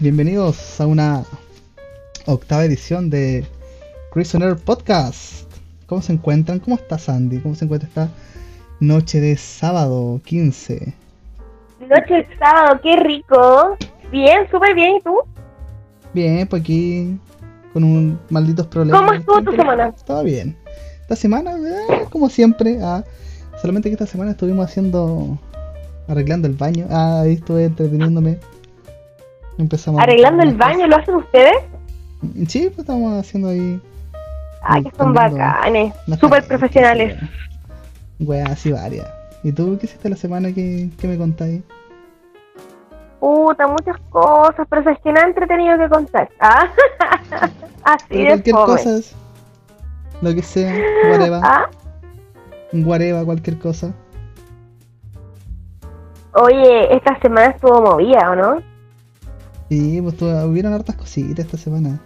Bienvenidos a una octava edición de Prisoner Podcast. ¿Cómo se encuentran? ¿Cómo está Sandy? ¿Cómo se encuentra esta noche de sábado 15? Noche de sábado, qué rico. Bien, súper bien. ¿Y tú? Bien, pues aquí con un malditos problemas. ¿Cómo estuvo tu semana? Todo bien. Esta semana, eh, como siempre, ah, solamente que esta semana estuvimos haciendo, arreglando el baño. Ah, ahí estuve entreteniéndome. Empezamos ¿Arreglando el baño lo hacen ustedes? Sí, pues estamos haciendo ahí Ay, que son bacanes. Súper profesionales. Weas así varias. ¿Y tú qué hiciste la semana que, que me contáis? Puta, muchas cosas, pero sabes que entretenido que contar. Ah, Así Pero de cualquier cosa, lo que sea, whatever, Ah, whatever, cualquier cosa. Oye, esta semana estuvo movida, ¿o no? Sí, pues hubieron hartas cositas esta semana.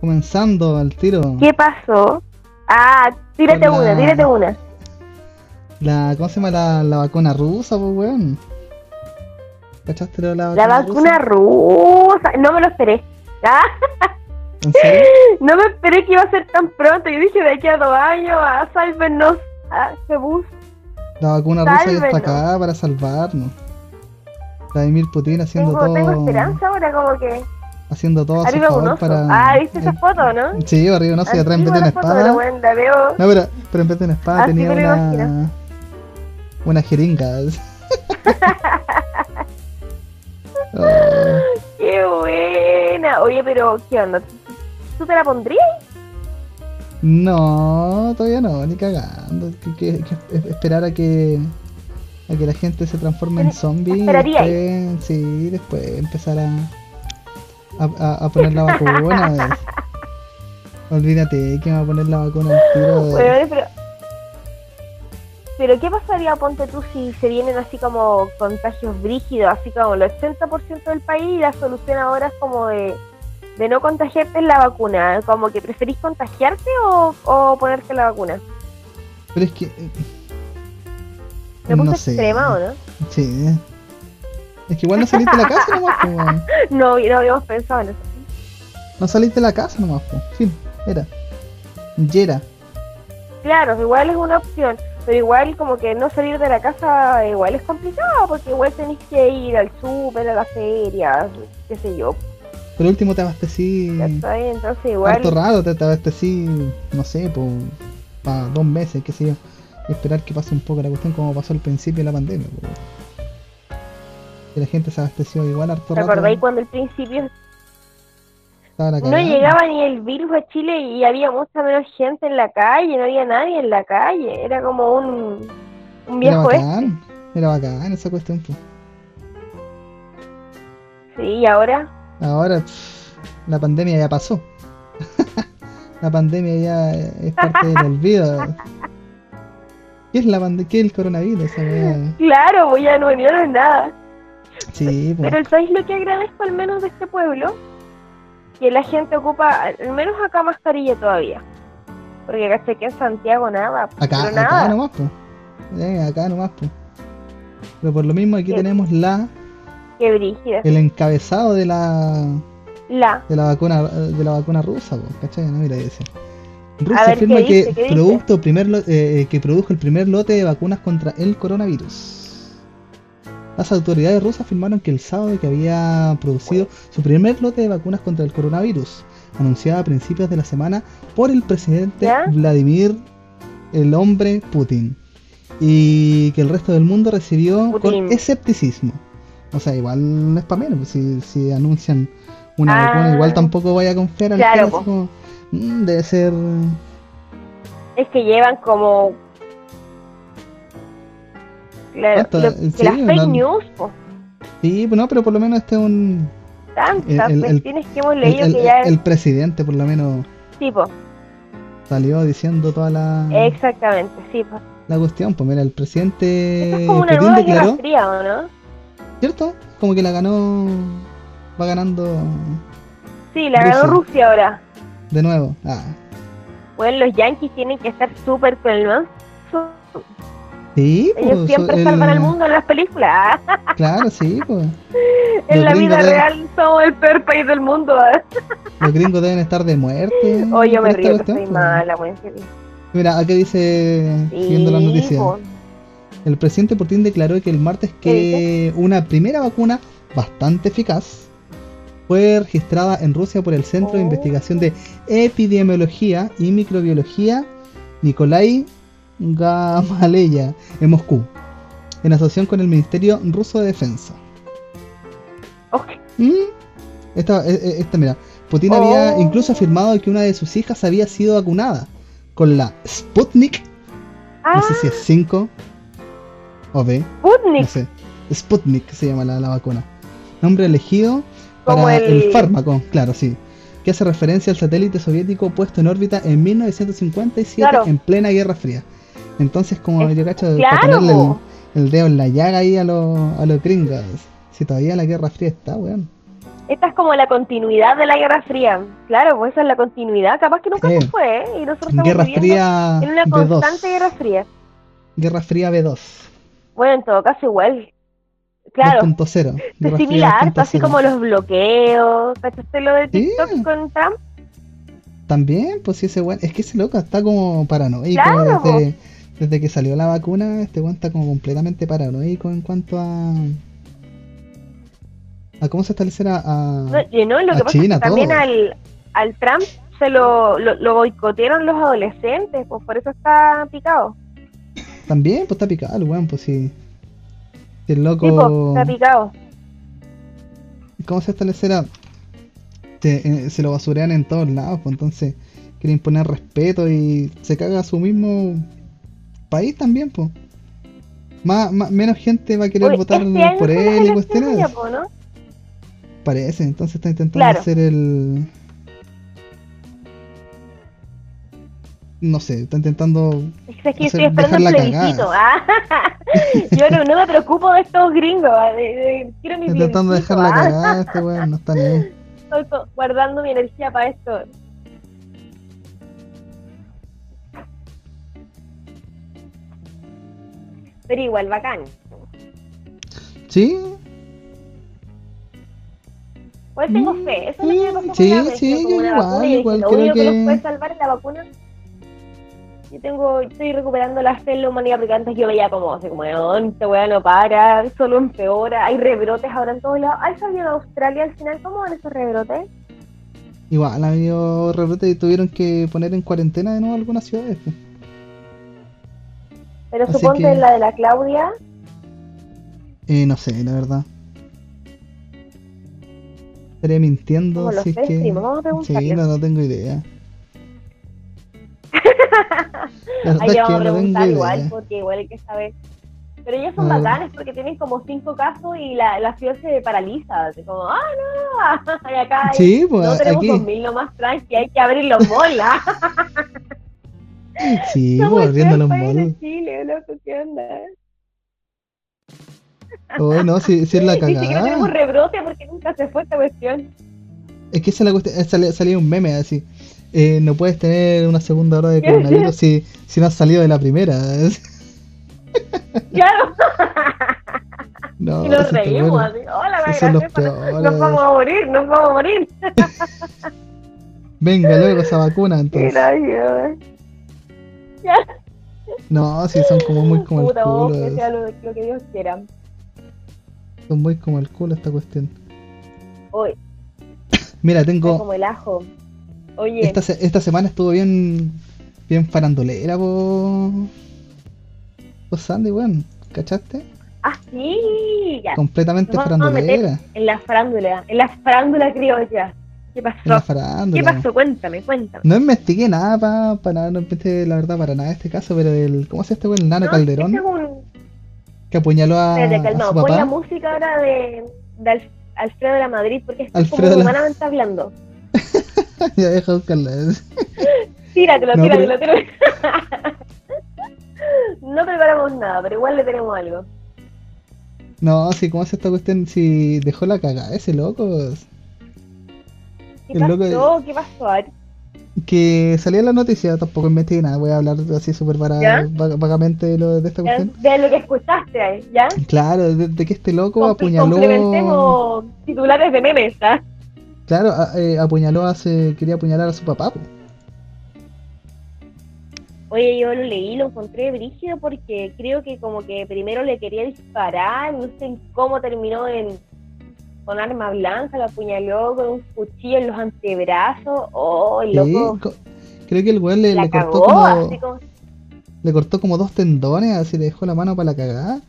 Comenzando al tiro. ¿Qué pasó? Ah, tírate una, tírate una. La, ¿Cómo se llama la, la vacuna rusa, pues weón? ¿Cachaste lo de la La vacuna vacuna rusa. No me lo esperé. Ah, ¿En serio? no me esperé que iba a ser tan pronto. Yo dije de aquí a dos años, a sálvenos. Ah, Jebus. La vacuna rusa ya está acá para salvarnos. Vladimir Putin haciendo Tengo, tengo todo, esperanza ahora, como que. haciendo todo a su Arriba un favor para... Ah, ¿viste esa foto, no? Sí, arriba no sé, atrás en vez de una foto, espada. pero bueno, la veo. No, pero, pero en vez de una espada Así tenía me lo una. imagino. Una jeringa. Oh, ¡Qué buena! Oye, pero, ¿qué onda? ¿Tú te la pondrías? no, todavía no, ni cagando. Que, que- que es- esperar a que a que la gente se transforme en zombie y después, sí, después empezar a, a, a- a poner la vacuna. Olvídate que me va a poner la vacuna al tiro. Bueno, pero. Pero, ¿qué pasaría, ponte tú, si se vienen así como contagios brígidos, así como el 80% del país y la solución ahora es como de, de no contagiarte en la vacuna? Como que preferís contagiarte o, o ponerte la vacuna? Pero es que. Puse no sé. extrema, ¿o no? Sí. Es que igual no saliste de la casa nomás, weón. No, no habíamos pensado en eso. No saliste de la casa nomás, po. Fin, era. Yera. Claro, igual es una opción, pero igual como que no salir de la casa igual es complicado, porque igual tenés que ir al súper, a la feria, qué sé yo, Por último te abastecí. ¿cachai? Entonces igual... Harto rato te, te abastecí, no sé, por para dos meses, qué sé yo. Esperar que pase un poco la cuestión como pasó al principio de la pandemia. Que la gente se abasteció igual harto ¿Te acordáis cuando al principio estaba la no llegaba ni el virus a Chile y había mucha menos gente en la calle, no había nadie en la calle, era como un, un Era viejo este. bacán. Era bacán esa cuestión, po. Sí, y ahora Ahora pff, la pandemia ya pasó. la pandemia ya es parte del olvido. ¿Qué es la pandemia? ¿Qué es el coronavirus? Esa? Claro, pues ya no vinieron nada. Sí, pues. Pero ¿sabéis lo que agradezco al menos de este pueblo? Que la gente ocupa, al menos acá, mascarilla todavía. Porque caché que en Santiago nada. Acá, acá nada. nomás, pues. Eh, acá nomás, pues. Pero por lo mismo aquí tenemos la Qué brígida. el encabezado de la La. de la vacuna de la vacuna rusa, pues, ¿cachai? No, mira, dice. Rusia ver, afirma ¿qué que producto primer lo- eh, que produjo el primer lote de vacunas contra el coronavirus. Las autoridades rusas afirmaron que el sábado que había producido su primer lote de vacunas contra el coronavirus, anunciada a principios de la semana por el presidente ¿Ya? Vladimir el hombre Putin, y que el resto del mundo recibió Putin. con escepticismo. O sea, igual no es para menos, si, si anuncian una Ah. vacuna, igual tampoco vaya a confiar al Claro, po. "Mm, debe ser Es que llevan como. Claro, lo- que Sí, las fake no- news, po, Sí, pues no, pero por lo menos este es un. tantas El- el- el- cuestiones que hemos leído que ya el presidente, por lo menos, es tipo. salió diciendo toda la, Exactamente, sí, po. la cuestión. Pues mira, el presidente Esto es como una nueva declaró, fría, ¿o no? ¿cierto? Como que la ganó. Va ganando Sí, la ganó Rusia. Rusia ahora. De nuevo. Ah, Bueno, los Yankees tienen que estar súper con. Sí, Ellos pues, siempre el- salvan al mundo en las películas. Claro, sí, pues. en Los la vida deben- real somos el peor país del mundo. Los gringos deben estar de muerte. Oye, yo me río que cuestión, soy pues. mala, güey. Mira, acá dice, siguiendo las noticias, po. el presidente Putin declaró que el martes que una primera vacuna bastante eficaz fue registrada en Rusia por el Centro de Oh. Investigación de Epidemiología y Microbiología Nikolai Gamaleya en Moscú, en asociación con el Ministerio Ruso de Defensa. Ok. Mm, Esta, eh, eh, esta, mira, Putin había Oh. incluso afirmado que una de sus hijas había sido vacunada con la Sputnik, Ah, no sé si es 5 o B, no Sputnik. sé, Sputnik se llama la, la vacuna. Nombre elegido Como para el... el- fármaco, claro, sí. Que hace referencia al satélite soviético puesto en órbita en 1957 Claro. en plena Guerra Fría. Entonces, como Es- yo cacho, claro, para ponerle po. el, el dedo en la llaga ahí a los, a los gringos. Si todavía la Guerra Fría está, weón. Esta es como la continuidad de la Guerra Fría. Claro, pues esa es la continuidad. Capaz que nunca Sí. se fue, ¿eh? Y nosotros estamos Guerra viviendo Fría en una B2. constante Guerra Fría. Guerra Fría B2. Bueno, en todo caso igual. Claro, 2.0. es similar, así 2.0. como los bloqueos. ¿Cachaste lo de. TikTok con Trump? También, pues sí, ese weón. Es que ese loco está como paranoico Claro, desde, desde que salió la vacuna. Este weón está como completamente paranoico en cuanto a. a cómo se establecerá a. No, y no, lo a que pasa China, es que también todo. al, al Trump se lo, lo, lo boicotearon los adolescentes, pues por eso está picado. También, pues está picado el weón, pues sí. El loco. Sí, está picado. ¿Cómo se establecerá? Se, eh, se lo basurean en todos lados, pues entonces quiere imponer respeto y se caga a su mismo país también, pues. Más, más- menos gente va a querer votar este por él y cuestiones. ¿no? Parece, entonces está intentando Claro. hacer el. No sé, está intentando. Es que Hacer- estoy esperando el plebiscito. ah. Yo no, no me preocupo de estos gringos. ah, de- de- quiero mi intentando plebiscito, dejarla ah. cagada, este weón no está ni ahí. Estoy guardando mi energía para esto. Pero igual, bacán. ¿Sí? Igual tengo Mm, fe. Eso es lo que me pasó sí, la sí, yo igual, igual creo único que... que- nos puede salvar es la vacuna. Yo tengo, estoy recuperando la fe en la humanidad porque antes yo veía como, así como, esta weá no para, solo empeora, hay rebrotes ahora en todos lados. ¿Hay salido de Australia al final? ¿Cómo van esos rebrotes? Igual ha habido rebrotes y tuvieron que poner en cuarentena de nuevo algunas ciudades. pues. Pero Así suponte que- la de la Claudia, Eh, no sé, la verdad. Estaré mintiendo como los si es que. Sí, no, no tengo idea. Ahí es que vamos a no preguntar idea. igual, porque igual hay que saber. Pero ellos son Ah. bacanes porque tienen como cinco casos y la, la ciudad se paraliza. Así como, ah, no, y acá hay- Sí, pues no tenemos aquí. 2000 nomás tranqui, hay que abrir los. ¿ah? Sí, pues abriendo los malls. Chile, loco, ¿qué onda? Oh, no, si, si es la Ni siquiera cagada. tenemos rebrote porque nunca se fue esta cuestión. Es que esa es la cuestión. eh, Salía un meme así. Eh, no puedes tener una segunda hora de coronavirus si, si no has salido de la primera. Claro, No, y nos reímos bueno. así. Hola, gracias, nos vamos a morir, nos vamos a morir. Venga luego esa vacuna entonces. Mira, yo, No, sí, son como muy como el vos, culo. que sea lo, lo que Dios quiera. Son muy como el culo esta cuestión. Hoy, Mira, tengo. como el ajo. Oye, Esta, esta semana estuvo bien. Bien farandolera, po. Po Sandy, weón. ¿Cachaste? ah, sí, ya. Completamente Nos vamos a meter farandolera. en la farándula, en la farándula criolla. ¿Qué pasó? ¿Qué pasó? Cuéntame, cuéntame. No investigué nada pa- para no investigué la verdad para nada este caso, pero el ¿cómo se este weón? El Nano No, Calderón ese es un- que apuñaló a, Espérate, a su Pon la papá. música ahora de, de Alf- Alfredo de la Madrid porque Alfredo como humanamente hablando. ya deja buscarla. Tíratelo, No, tíratelo, tíratelo. no preparamos nada, pero igual le tenemos algo. No, sí, ¿cómo es esta cuestión? Si dejó la cagada ese loco. ¿Qué El loco pasó? ¿Qué pasó? Que salía en la noticia, tampoco investigué nada, voy a hablar así súper vagamente de, lo, de esta Ya, cuestión. De lo que escuchaste ahí, ¿ya? Claro, de, de que este loco Comple- apuñaló. Complementemos titulares de memes, ¿ah? Claro, a- eh, apuñaló hace. quería apuñalar a su papá. po. Oye, yo lo leí, lo encontré brígido porque creo que como que primero le quería disparar, no sé cómo terminó en con arma blanca, lo apuñaló con un cuchillo en los antebrazos, oh, el Sí, loco Creo que el weón le, le cortó como, Le cortó como dos tendones, así le dejó la mano para la cagada.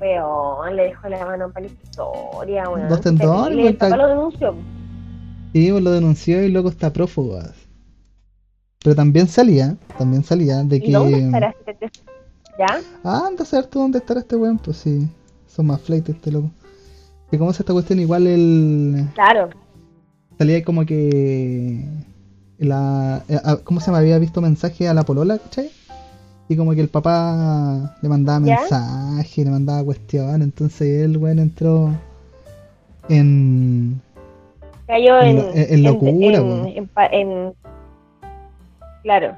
Weón, le dejó la mano para la historia, weón. Dos tendones, Terrible, weón, el lo denunció. Sí, lo denunció y loco está prófugo. Pero también salía, también salía de ¿Y dónde que. estará este te- ¿Ya? Ah, anda a saber tú dónde estará este weón, pues sí. Son más flight este loco. Que como es esta cuestión, igual el. Claro. salía como que la eh, ah, ¿cómo se me había visto mensaje a la polola, ¿cachai? Y como que el papá le mandaba ¿Ya? mensaje, le mandaba cuestiones, entonces él, bueno, entró en Cayó En en, lo- en- en locura, en, weón. en claro,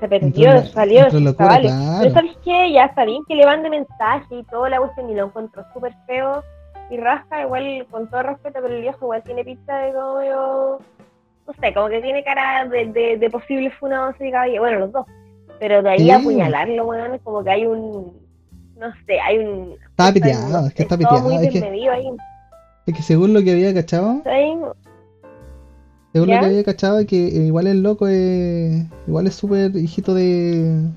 se perdió, salió, entró en locura, claro. Pero ¿sabes qué? Ya está bien que le mande mensaje y toda la cuestión y lo encontró súper feo y rasca, igual con todo respeto, pero el viejo igual tiene pinta de como medio- no sé, como que tiene cara de, de, de posible funado así, caballero. bueno, los dos, pero de ahí Sí. apuñalarlo, weón, es como que hay un, no sé, hay un... Está piteado, es que está piteado, es que- desmedido ahí, es que según lo que había cachado, según ¿Ya? lo que había cachado que eh, igual el loco es igual es súper hijito de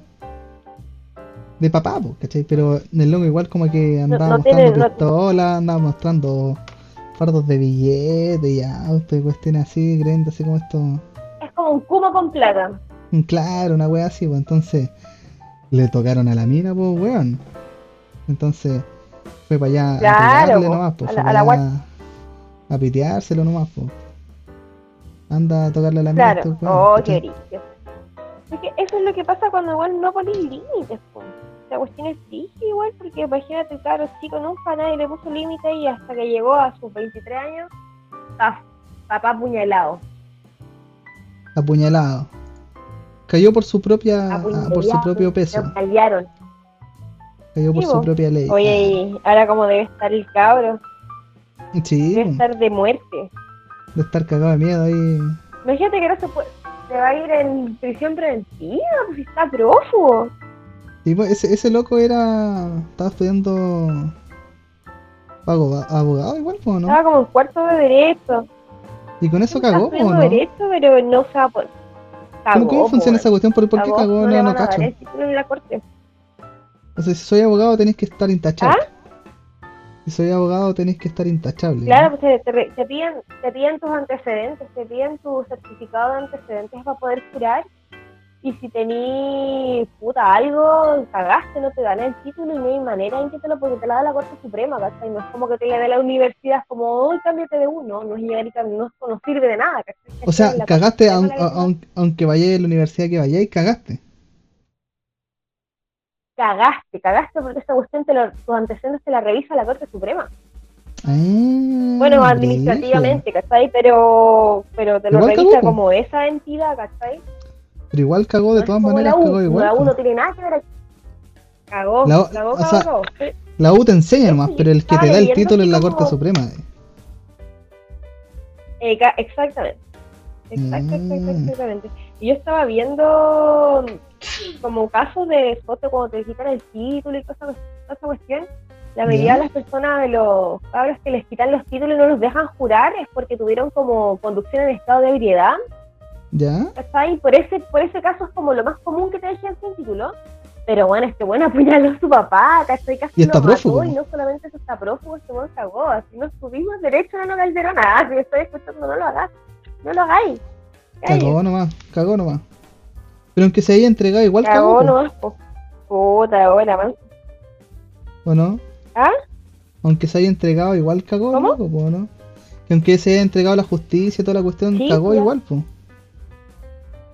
de papá, po, ¿cachai? Pero el loco igual como que andaba no mostrando tiene- no- pistola, andaba mostrando fardos de billetes y autos y cuestiones así, creyendo así como esto. Es como un cubo con plata. Claro, una wea así, pues entonces le tocaron a la mina, pues weón. Entonces fue para allá Claro, a pegarle po, nomás, pues a la- a la a piteárselo nomás, pues. Anda a tocarle a la mina. a Claro, weones, oh, qué brillo. Es que eso es lo que pasa cuando igual no pones límites, po. La cuestión es difícil igual, porque imagínate, claro, chico, nunca nadie le puso límite y hasta que llegó a sus 23 años, papá apuñalado. apuñalado. Cayó por su propia, ah, por su propio peso. Lo callaron. Cayó por Sí, su propia ley. Oye, y ahora como debe estar el cabro, sí, debe estar de muerte. de estar cagado de miedo ahí. Imagínate que no se puede, se va a ir en prisión preventiva, pues está prófugo. Sí, pues, ese, ese loco era. Estaba estudiando. Abogado, igual, ¿no? Estaba como en cuarto de derecho. Y con eso cagó, po, estudiando ¿no? derecho, pero no se poder. ¿Cómo, funciona esa cuestión? ¿Por, por qué cagó? No, No, no cacho. en la corte. O sea, si soy abogado tenéis que estar intachable. Si soy abogado tenéis que estar intachable. ¿Ah? Claro, ¿no? pues te, te, te piden, te piden tus antecedentes, te piden tu certificado de antecedentes para poder jurar. Y si tení puta algo, cagaste, no te dan el título y no hay manera en que te lo, porque te la da la Corte Suprema, ¿cachai? No es como que te la dé la universidad, como, hoy cámbiate de uno, no es llegar y no, no sirve de nada, ¿cachai? O sea, La cagaste aun- aunque vayáis a la universidad que vayáis, cagaste. cagaste, cagaste porque esa cuestión te lo, tus antecedentes te la revisa la Corte Suprema. Ah, Bueno, administrativamente, ¿cachai? Pero, pero te lo revisa como esa entidad, ¿cachai? Pero igual cagó, de todas maneras la U, cagó igual. La U no tiene nada que ver aquí. Cagó, La U- cagó, cagó, sea, cagó. La U te enseña sí, pero el que te da el título es la Corte Suprema. eh. Exactamente. Exacto, Mm. exacto, exactamente. Y yo estaba viendo como casos de foto cuando te quitan el título y toda esa cuestión. La mayoría de las personas, de los cabros que les quitan los títulos y no los dejan jurar es porque tuvieron como conducción en estado de ebriedad. ¿Ya? ¿cachai? Por ese, por ese caso es como lo más común que te dejen sin título. Pero bueno, este bueno apuñaló a su papá, ¿cachai? Casi Y está lo mató, prófugo. y no solamente eso está prófugo, este buen cagó. Así no subimos derecho, no nos calderón nada. Si estoy escuchando, no lo hagas. No lo hagáis. Cagó nomás, cagó nomás. Pero aunque se haya entregado, igual cagó, Cagó po, nomás, po. Puta, buena man. ¿o no? ¿Ah? Aunque se haya entregado, igual cagó, ¿Cómo? loco, po, ¿no? Que aunque se haya entregado a la justicia toda la cuestión, Sí, cagó ya. igual, pues.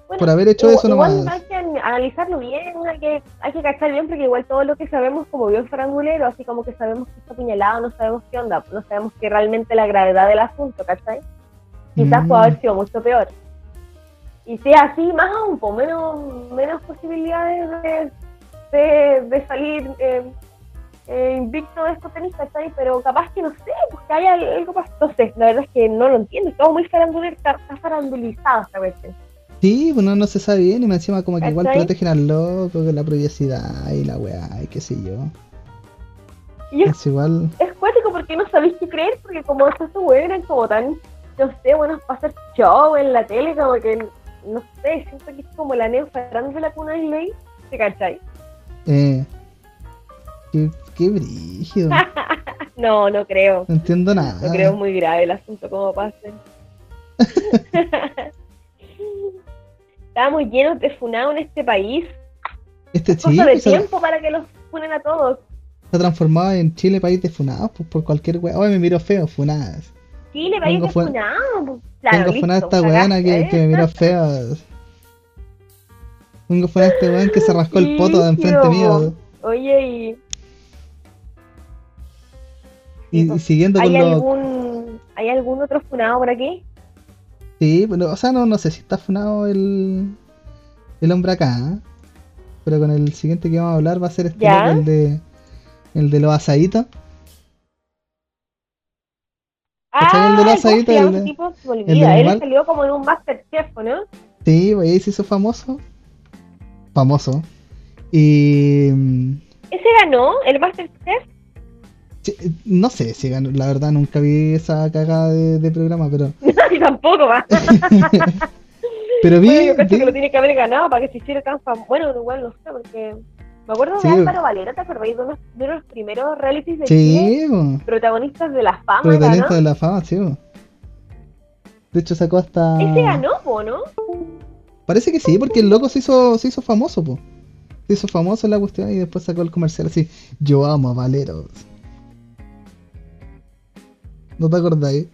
Bueno, Por haber hecho igual- eso igual nomás. hay que an- analizarlo bien, hay que, hay que cachar bien, porque igual todo lo que sabemos como bien farandulero, así como que sabemos que está apuñalado, no sabemos qué onda, no sabemos que realmente la gravedad del asunto, ¿cachai? quizás Mm. puede haber sido mucho peor. Y si es así, más aún, pues menos, menos posibilidades de, de, de salir eh, eh, invicto de estos tenistas, ¿cachai? Pero capaz que no sé, pues que haya algo más. No sé, la verdad es que no lo entiendo. Todo muy está, está farandulizado esta cuestión. Sí, pues no, se sabe bien y más encima como que igual ¿Cachai? protegen al loco con la privacidad y la weá y qué sé yo. Y es, Es igual. es cuático porque no sabéis qué creer, porque como estos weones eran como tan, no sé, buenos para hacer show en la tele, como que, no sé, siento que es como la neo farándula con una ley, ¿te cachai? Eh, qué, qué brígido. No, no creo. No entiendo nada. No creo muy grave el asunto como pase. Estamos llenos de funado en este país. Este Cosa chico de se, tiempo para que los funen a todos. se ha transformado en Chile país de funados pues, por cualquier weá. Ay, me miro feo, funadas. Chile, país Vengo de fun- funado. pues, Claro, Vengo a funar a listo, esta weona que, cagaste, que me ¿eh? miró feo. Vengo a funar a este weón que se rascó el poto de enfrente mío. Oye, y Y, y siguiendo ¿hay algún, ¿hay algún otro funado por aquí? Sí, pero, o sea, no, no sé si está funado el, el hombre acá, ¿eh? pero con el siguiente que vamos a hablar va a ser este el de, el de los asaditos. ¿Cachai? El de los ¿cómo se asaditos, el de- tipo? Se el olvida. Él salió como en un Masterchef, ¿o ¿no? Sí, pues ahí se hizo famoso. Famoso. Y. mm, ¿Ese ganó el Masterchef? No sé si ganó, la verdad nunca vi esa cagada de, de programa, pero. Ni tampoco, va. Pero vi. Bueno, yo creo vi- que lo tiene que haber ganado para que se hiciera tan famoso. Bueno, igual no sé, porque me acuerdo Sí. de Álvaro Valera, ¿te acordáis de unos de los primeros realities de sí, Protagonistas de la fama, protagonista ¿no? de la fama, sí. pues. De hecho sacó hasta. Ese ganó, po, ¿no? Parece que sí, porque el loco se hizo, se hizo famoso, po. Se hizo famoso en la cuestión y después sacó el comercial así, yo amo a Valeros. ¿No te acordáis?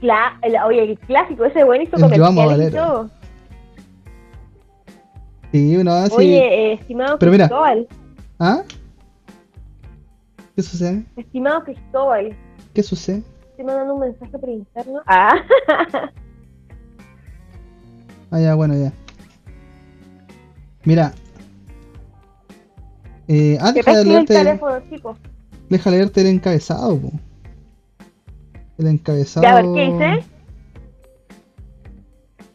Cla el- oye, el clásico, ese bueno hizo El Yo amo a comerciales y Valero. todo. Sí, uno así. Oye, eh, estimado Pero mira. Cristóbal, ¿Ah? ¿Qué sucede? estimado Cristóbal, ¿Qué sucede? estoy mandando un mensaje por interno. Ah, Ah, ya, bueno, ya. Mira. Eh, ah, deja de pesque el leerte, teléfono, chicos. Deja de leerte el encabezado, po. El encabezado. Ya, a ver, ¿qué dice?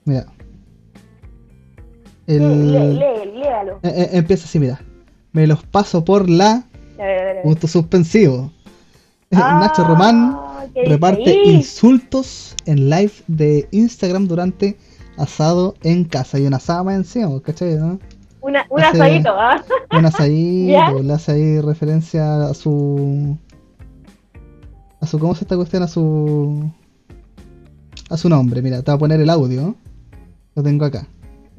Mira. El... lee, léalo. Eh, eh, empieza así, mira. Me los paso por la A ver, a ver, a ver. punto suspensivo. Ah, Nacho Román ¿qué dice reparte ahí? insultos en live de Instagram durante asado en casa. Y una asada más encima, ¿cachai? ¿no? Una, un hace- asadito, ¿ah? Un asadito, ¿Ya? le hace ahí referencia a su. A su. ¿Cómo se esta cuestión? A su. A su nombre. Mira, te voy a poner el audio. Lo tengo acá.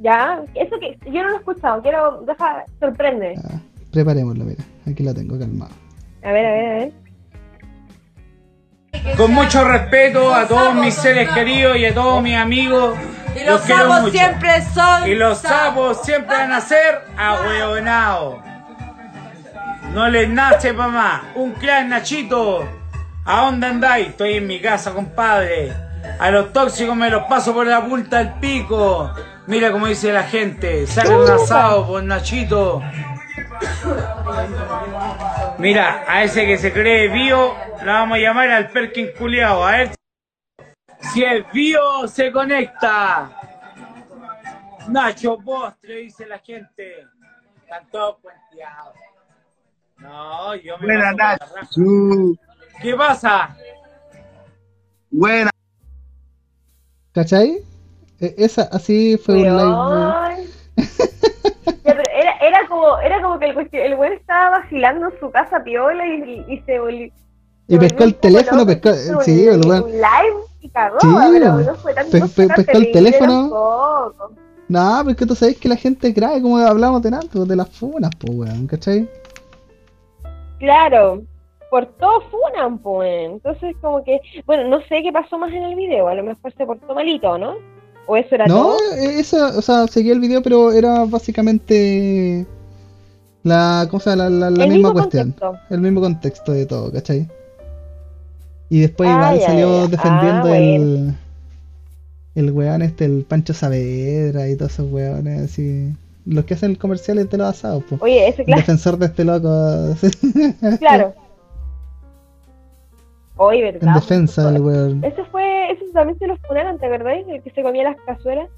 Ya, eso que yo no lo he escuchado, quiero, deja, sorprende. Ah, preparémoslo, mira. Aquí lo tengo calmado. A ver, a ver, a ver. Con mucho respeto a todos mis seres queridos y a todos mis amigos. Y los sapos mucho. siempre son. Y los sapos siempre van a ser ahueonados. No les nace pa' más. Un clan Nachito. ¿A dónde andáis? Estoy en mi casa, compadre. A los tóxicos me los paso por la punta del pico. Mira como dice la gente. Sale un asado por Nachito. Mira, a ese que se cree bio, la vamos a llamar al Perkin culiao. A ver si el bio se conecta. Nacho Postre, dice la gente. Están todos cuenteados. No, yo me Buena Nacho. ¿Qué pasa? Buena. ¿Cachai? E- esa, así fue un live. Pero era, era como, era como que el, el güey estaba vacilando en su casa piola y, y, y se volvió. Y pescó el teléfono, pescó. Sí, el un live Sí, pero no fue tan Pe- no pe- fue tan pescó el teléfono. No, pero es que tú sabes que la gente cree, como hablamos de antes, de las funas, pues, weón, ¿cachai? Claro, por todo funan, pues. Entonces, como que, bueno, no sé qué pasó más en el video, a lo mejor se portó malito, ¿no? ¿O eso era No, todo? eh, eso, o sea, seguía el video, pero era básicamente la cosa, la, la, la misma cuestión. contexto. El mismo contexto de todo, ¿cachai? Y después Ah, igual ya, salió ya. defendiendo Ah, el. El weón este, el Pancho Saavedra y todos esos weones así. Los que hacen comerciales de los asados, pues. Oye, ese El claro, defensor de este loco. claro. Oye, ¿verdad? en defensa del weón. Ese fue, ese también se los funaron, ¿te acordáis? El que se comía las cazuelas.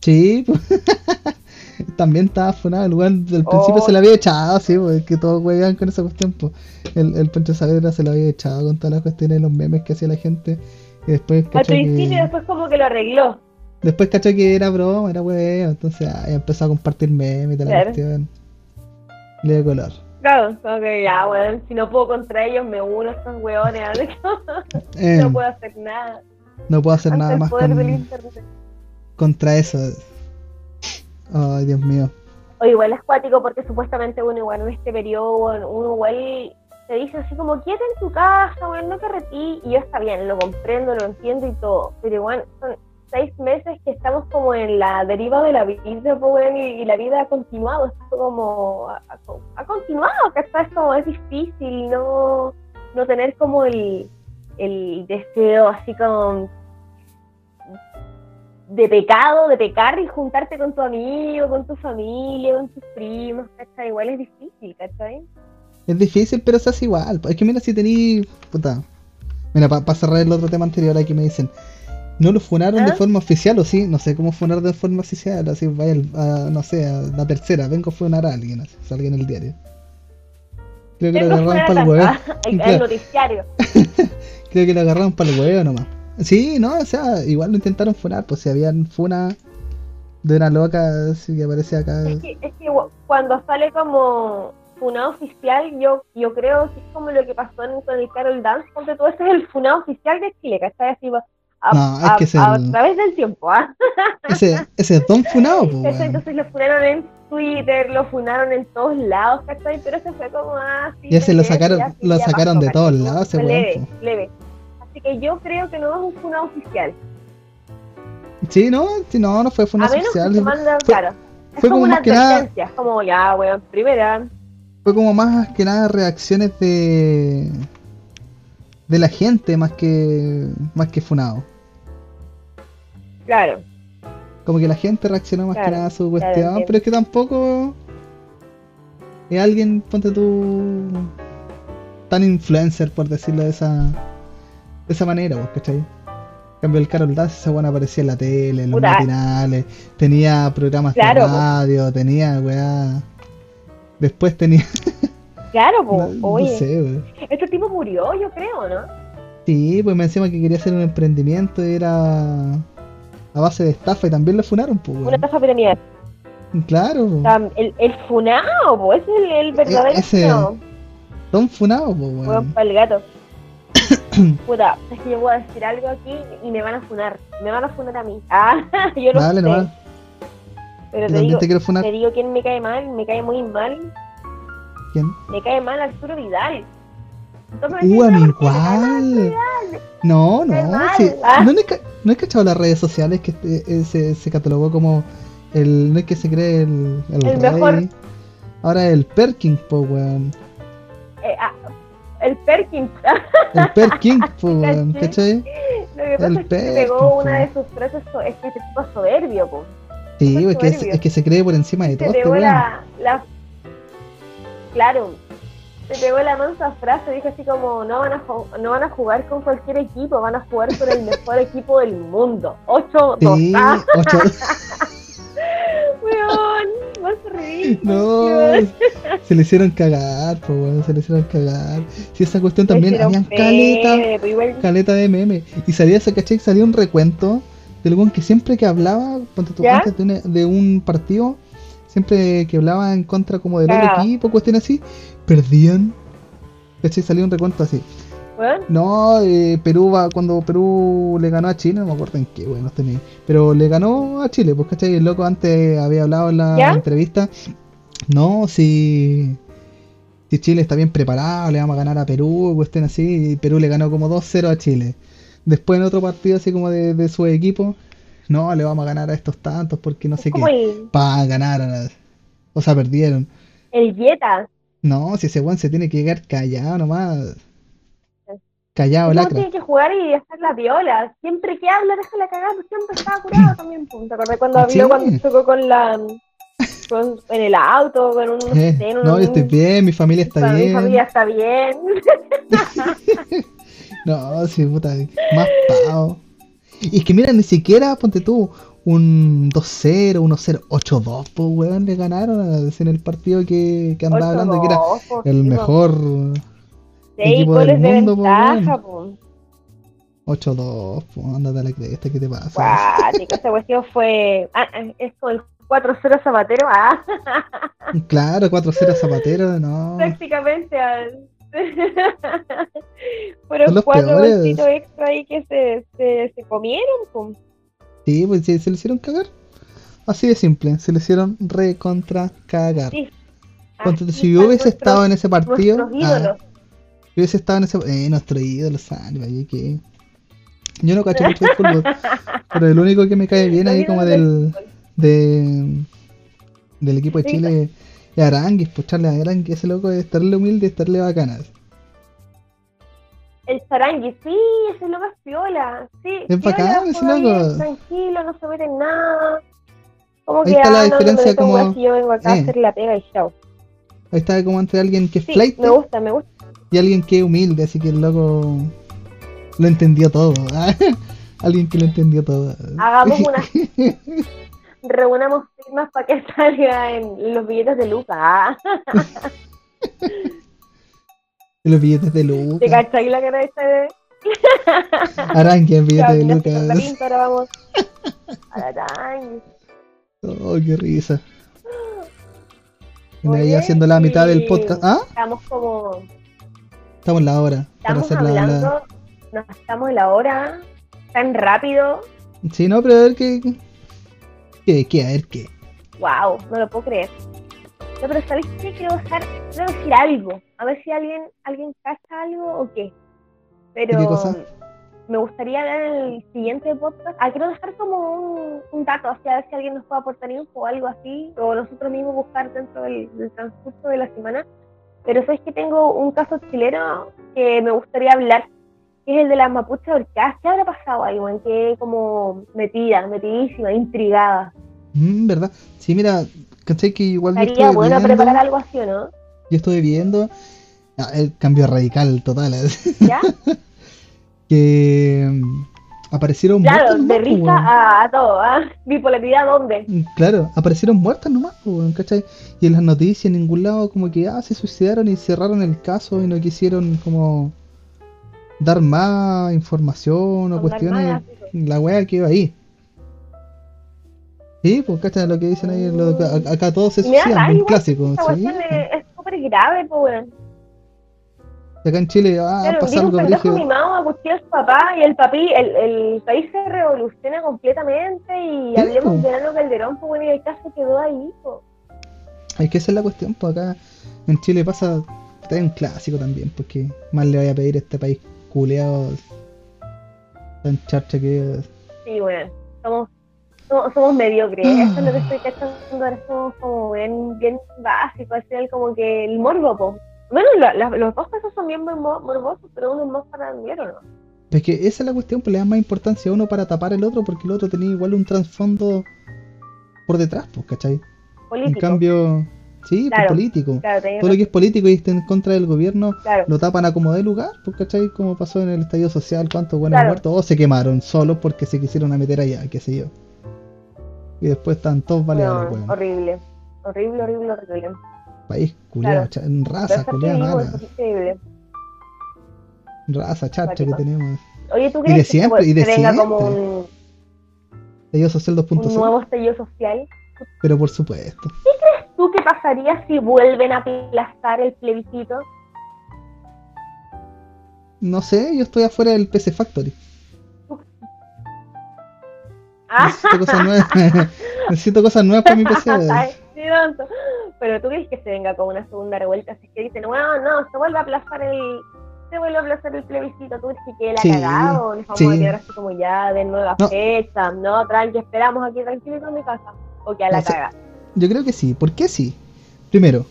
Sí, pues. También estaba funado, el weón del principio Oh. se lo había echado, sí, pues, que todos weían con esa cuestión, pues. El, el Pancho Saavedra se lo había echado con todas las cuestiones, los memes que hacía la gente. Y después Al principio, que, después como que lo arregló. después cachó que era broma, era weón, entonces ah, empezó a compartir memes y toda la Claro. cuestión. Le dio color. Claro, como que ya, weón, si no puedo contra ellos, me uno a estos weones. Eh, no puedo hacer nada. no puedo hacer nada más poder del con- internet. contra eso. Ay, Dios mío. O igual es cuático porque supuestamente uno igual en este periodo, uno igual te dice así como, quédate en tu casa, weón, no carretí. Y yo está bien, lo comprendo, lo entiendo y todo. Pero igual son seis meses que estamos como en la deriva de la vida, pues, weón, y, la vida ha continuado. Esto como, ha, ha- ha continuado, ¿cachai? Es como, es difícil no, no tener como el, el deseo así como de pecado, de pecar y juntarte con tu amigo, con tu familia, con tus primos, ¿cachai? Igual es difícil, ¿cachai? Es difícil, pero se hace igual. Es que mira, si tení. Puta. Mira, para cerrar el otro tema anterior, aquí me dicen. No lo funaron de ¿Ah? forma oficial, o sí, no sé cómo funar de forma oficial. Así, vaya, a, no sé, a la tercera, vengo a funar a alguien, así, salga en el diario. Creo que lo agarraron para el huevo. el, noticiario. Creo que lo agarraron para el huevo nomás. Sí, no, o sea, igual lo intentaron funar, pues si habían funa de una loca así que aparecía acá. Es que, es que cuando sale como funado oficial, yo yo creo que es como lo que pasó en- con el Carol Dance, ponte tú, ese es el funado oficial de Chile, ¿cachai? Así va- a, No, es a- que es a el- través del tiempo, ¿ah? Ese, ese es Don Funado, pues. Weón. Entonces lo funaron en Twitter, lo funaron en todos lados, ¿cachai? Pero ese fue como así. Ya se lo sacaron- lo sacaron de todos lados, ese leve, po. leve. Que yo creo que no es un funado oficial. Sí, no, sí, no, no fue funado oficial. que Fue- claro. Fue como, como una más que nada- es como ya, weón, primera. Fue como más que nada reacciones de de la gente más que más que funado. Claro. Como que la gente reaccionó más que nada a su cuestión, pero es que tampoco es alguien, ponte tú, tan influencer, por decirlo de esa de esa manera, pues, ¿cachai? En cambio, el Carol Dance, ese bueno aparecía en la tele, en los Puta. matinales, tenía programas Claro, de po. radio, tenía, weá. Después tenía. Claro, po, no, no oye. sé, weá. Este tipo murió, yo creo, ¿no? Sí, pues me encima que quería hacer un emprendimiento y era a base de estafa y también lo funaron, pues, Una estafa piramidal. Claro. O sea, el, el funao, po, ese es el, el verdadero E- ese- funao. Son funados, pues, Weón, weón. para el gato. Puta, es que yo voy a decir algo aquí y me van a funar. Me van a funar a mí. Ah, yo no Dale sé. nomás. Pero te digo, te quiero funar. te digo quién me cae mal, me cae muy mal. ¿Quién? Me cae mal Arturo Vidal. Uh, a no, mí ¿por qué me cae mal igual. No, no, mal. sí. Ah. No, he no he cachado las redes sociales que eh, eh, se, se catalogó como el. No es que se cree el. El, El rey. mejor. Ahora el Perkin, po, weón. Eh, ah, el Perkins. El Perkin, po, weón. Caché. ¿Cachai? Lo que pasa El es que Perkins, pegó una po. de sus frases, so- es que este tipo es soberbio, po. Sí, es que, es, que se cree por encima de todo Se este pegó la, la... Claro, se pegó la mansa frase, dijo así como, no van, a no van a jugar con cualquier equipo, van a jugar con el mejor equipo del mundo. 8-2. Sí, Ah, ocho. weón, No, se le hicieron cagar, po, se le hicieron cagar. Si esa cuestión también, habían caleta, igual- caleta de meme. Y salía ese caché, salía un recuento del weón que siempre que hablaba, ponte ¿Ya? antes de, un partido, siempre que hablaba en contra como del otro equipo, cuestiones así, perdían. ¿Cachai? Salía un recuento así. No, eh, Perú va, cuando Perú le ganó a Chile, no me acuerdo en qué, bueno, no tenía. Pero le ganó a Chile, pues, ¿cachai? El loco antes había hablado en la ¿Ya? entrevista. No, si, si Chile está bien preparado, le vamos a ganar a Perú, cuestión así, y Perú le ganó como 2-0 a Chile. Después en otro partido así como de, de su equipo, no, le vamos a ganar a estos tantos porque no sé qué. el, Pa, ganaron. O sea, perdieron. el Jetta. No, si ese weón se tiene que quedar callado nomás. Callado, lacra. tiene que jugar y hacer la viola. Siempre que habla, deja la cagada, siempre estaba curado también. ¿Te acordás cuando habló Sí. cuando chocó con la. Con, en el auto, con un. Eh, en no, un- yo estoy bien, mi familia está mi bien. familia está bien. No, sí, puta, más pavo. Y es que mira, ni siquiera, ponte tú, un 2-0, 1-0, 8-2, pues weón, le ganaron en el partido que, que andaba hablando que era 8-2, po, el mejor Seis goles de mundo, ventaja, po. 8-2, pues ándate a la cresta, ¿qué te pasa? Guático, esa cuestión fue. Ah, ah, es como el 4-0 Zapatero. Ah, Claro, 4-0 Zapatero, no. prácticamente al. Fueron los cuatro golcitos extra ahí que se, se, se comieron. po. Sí, pues sí, se le hicieron cagar. Así de simple, se le hicieron recontra cagar. Sí. Aquí si yo hubiese nuestros- estado en ese partido, ah, ídolos. Yo hubiese estado en ese eh, nuestro ídolo, Sánchez, ¿y qué? Yo no cacho mucho de fútbol, pero el único que me cae bien ahí como del, de, del equipo de. Chile es Aranguis, pues Charles Aranguis, ese loco es estarle humilde, estarle bacana. El Sarangui, sí, ese loco es piola. Sí, Es piola, bacán ese juega loco. Tranquilo, no se mete en nada. Como Ahí que está la ah, diferencia como- yo vengo acá a eh. hacer la pega y chao. Ahí está como entre alguien que es Sí, flight me gusta, me gusta. Y alguien que es humilde, así que el loco lo entendió todo. alguien que lo entendió todo. Hagamos una. Reunamos firmas para que salga en los billetes de Luca. Ah, Los billetes de ¿Te Lucas. cachai la cara de.? Arranque el billete de Ya, con la Lucas. pinta, ahora vamos. Oh, qué risa. Y ahí haciendo la mitad del podcast. ¿Ah? Estamos como. Estamos en la hora. Para Estamos hacer la, hablando. la- Nos estamos en la hora. Tan rápido. Sí, no, pero a ver qué. ¿Qué? ¿Qué? A ver qué. Wow, no lo puedo creer. No, pero ¿sabéis qué? Quiero dejar, quiero decir algo. A ver si alguien, alguien cacha algo o qué. Pero ¿Qué cosa? me gustaría en el siguiente podcast. Ah, quiero dejar como un, un dato, así a ver si alguien nos puede aportar info o algo así. O nosotros mismos buscar dentro del, del transcurso de la semana. Pero sabéis que tengo un caso chileno que me gustaría hablar. Que es el de las mapuches ahorcadas. ¿Qué habrá pasado ahí, weón? Que como metida, metidísima, intrigada. Mm, ¿Verdad? Sí, mira, ¿cachai? Que igual yo Estaría estuve bueno viendo. preparar algo así, ¿o no? Yo estuve viendo. ah, el cambio radical total. ¿Ya? que. Aparecieron Claro, muertas de nomás, po, risa a, a todo, ¿ah? Bipolaridad, ¿dónde? Mm, Claro, aparecieron muertas nomás, weón, ¿cachai? Y en las noticias en ningún lado como que ah, se suicidaron y cerraron el caso y no quisieron como dar más información o cuestiones. La wea quedó ahí. Sí, pues cachai lo que dicen ahí, lo- acá, acá todos se suicidan, un clásico. Esta ¿sí? cuestión es súper grave, pues. Acá en Chile, ah, Claro, pasa viene un algo pendejo mimado a a su papá y el papi, el, el país se revoluciona completamente y Sí, hablemos de Nano Calderón, pues bueno, y el caso quedó ahí, pues. Es que esa es la cuestión, pues acá en Chile pasa, trae un clásico también, porque más le vaya a pedir a este país culeado tan charcha que Sí, weón. Somos, somos, somos mediocres. Ah. Eso es lo que estoy cachando. Ahora somos como bien, bien básicos. Al final, como que el morbo. Bueno, la- la- los dos casos son bien morbo- morbosos, pero uno es más para el ¿o no? Es que esa es la cuestión, pues le dan más importancia a uno para tapar el otro, porque el otro tenía igual un trasfondo por detrás, pues, ¿cachai? Político. En cambio, sí, pues Claro. político. claro, Todo lo que es político y está en contra del gobierno, claro. lo tapan a como de lugar, pues, ¿cachai? Como pasó en el estallido social, cuántos buenos muertos, o se quemaron solos porque se quisieron a meter allá, qué sé yo. Y después están todos baleados, No, horrible. Horrible, horrible, horrible. País culiado, Claro. raza, que culiada mala. es. Raza, chacha que tenemos. Oye, ¿tú de crees que siempre, se, y de se venga siempre. como un, Estallido social un 2.0, nuevo estallido social? pero por supuesto. ¿Tú qué pasaría si vuelven a aplastar el plebiscito? No sé, yo estoy afuera del PC Factory. Ah, Necesito cosas nuevas. Necesito cosas nuevas para mi PC. Ay, sí. Pero tú crees que se venga como una segunda revuelta, así que dicen, bueno, no, se vuelve a aplazar el, se vuelve a aplazar el plebiscito, tú crees que la Sí, cagada o nos vamos sí. a quedar así como ya de nueva No. fecha, no, tranqui, esperamos aquí tranquilito en mi casa, o que a la No sé. caga. Yo creo que sí. ¿Por qué sí? Primero,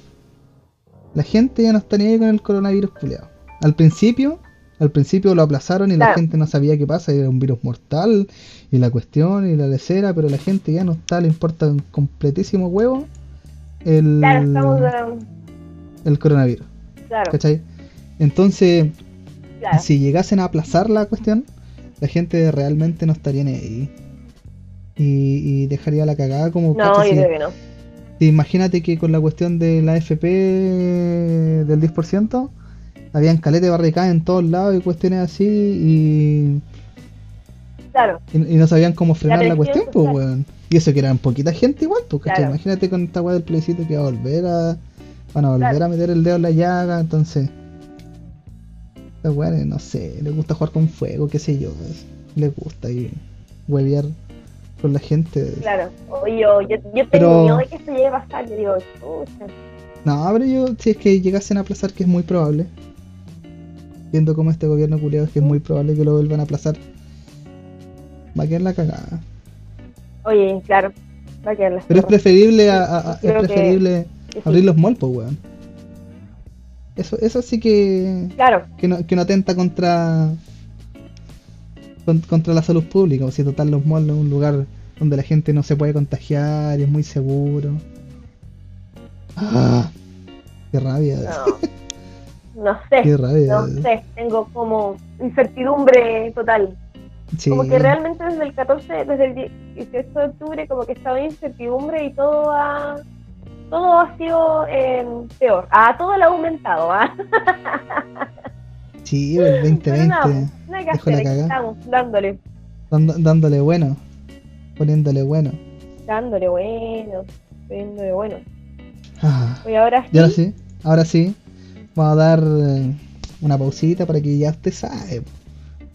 la gente ya no está ni ahí con el coronavirus culiado. Al principio, Al principio lo aplazaron y la gente no sabía qué pasa, era un virus mortal y la cuestión y la lecera, pero la gente ya no está, le importa un completísimo huevo el, Claro, estamos. eh, el coronavirus, Claro, ¿cachai? Entonces, claro. si llegasen a aplazar la cuestión, la gente realmente no estaría ni ahí. Y, y dejaría la cagada como No, yo si- creo que no. imagínate que con la cuestión de la FP del 10%, habían caleta de barricadas en todos lados y cuestiones así y, Claro, y- y no sabían cómo frenar la, presión cuestión, pues weón. Y eso que eran poquita gente igual, pues ¿cachai? Claro. Imagínate con esta weá del plebiscito que va a volver a. Van a volver Claro. a meter el dedo en la llaga, entonces. Los weones, no sé, les gusta jugar con fuego, qué sé yo. Les gusta y huevear con la gente. claro. Oye, yo, yo, yo tengo miedo de que esto llegue a pasar. Yo digo, pucha. No, pero yo, si es que llegasen a aplazar, que es muy probable. Viendo cómo este gobierno culiado es que es muy probable que lo vuelvan a aplazar. Va a quedar la cagada. Oye, claro. Va a quedar Pero es preferible, a- a- a- es que- preferible sí. abrir los molpos, weón. Eso, eso sí que, Claro, que, no, que no atenta contra con- contra la salud pública. O si total los malls es un lugar donde la gente no se puede contagiar y es muy seguro. Ah, qué rabia, no. No sé. qué rabia. No sé. Tengo como incertidumbre total. Sí. Como que realmente desde el 14, desde el 18 de octubre, como que estaba en incertidumbre y todo ha, todo ha sido eh, peor. Ah, todo lo ha aumentado. ¿ah? Sí, el 2020, Pero nada, pues, nada que la hacer, estamos dándole, dando- dándole bueno, poniéndole bueno. dándole bueno, dándole bueno. Ah, Oye, ahora sí, y ahora sí, ahora sí, vamos a dar eh, una pausita para que ya usted sabe.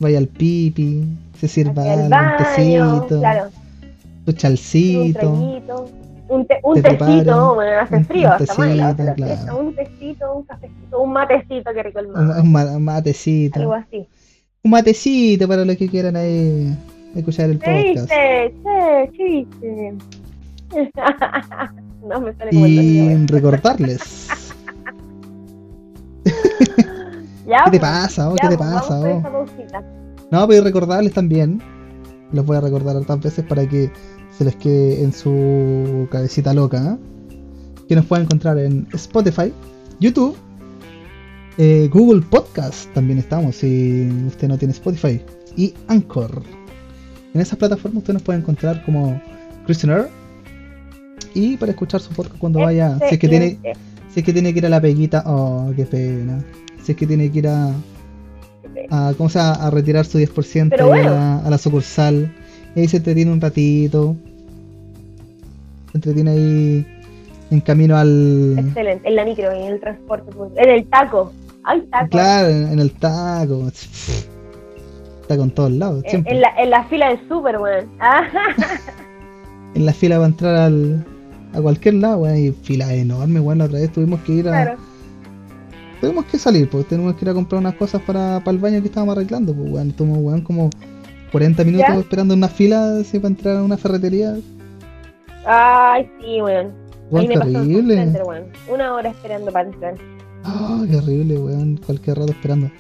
Vaya al pipi, se sirva un tecito, claro, un chalcito. traguito, un, te- un Te tecito, preparo bueno, hace un- frío, tecito, claro. un tecito, un cafecito, un matecito que rico el Un, mate, un ma- un matecito. algo así. Un matecito para los que quieran ahí escuchar el podcast. No me sale Y recordarles. Ya, ¿Qué te pues, pasa? oh? ya, ¿Qué te pues, pasa? Oh? No, pero recordarles también, los voy a recordar hartas veces para que se les quede en su cabecita loca, ¿eh? que nos pueden encontrar en Spotify, YouTube, eh, Google Podcast, también estamos si usted no tiene Spotify, y Anchor. En esas plataformas usted nos puede encontrar como Christian Air y para escuchar su podcast cuando vaya, si es que tiene, si es que tiene que ir a la peguita, oh, qué pena. Si es que tiene que ir a, a, ¿cómo se llama? a retirar su 10% Pero ahí bueno. a, la, a la sucursal. Y ahí se entretiene un ratito. Se entretiene ahí en camino al... Excelente. En la micro, en el transporte, público, en el taco. Ay, taco. Claro, en, el taco. Está con todos lados, En, la, en la fila de Superman. En la fila para entrar al, a cualquier lado, weón. Y fila enorme, weón. La otra vez tuvimos que ir a... claro. Tuvimos que salir, pues tenemos que ir a comprar unas cosas para, para el baño que estábamos arreglando, pues weón. Estuvimos, weón, como 40 minutos ¿Ya? esperando en una fila así para entrar a una ferretería. Ay, sí, weón. Ahí me pasó center, weón. Una hora esperando para entrar. Ah, qué horrible, weón. Cualquier rato esperando.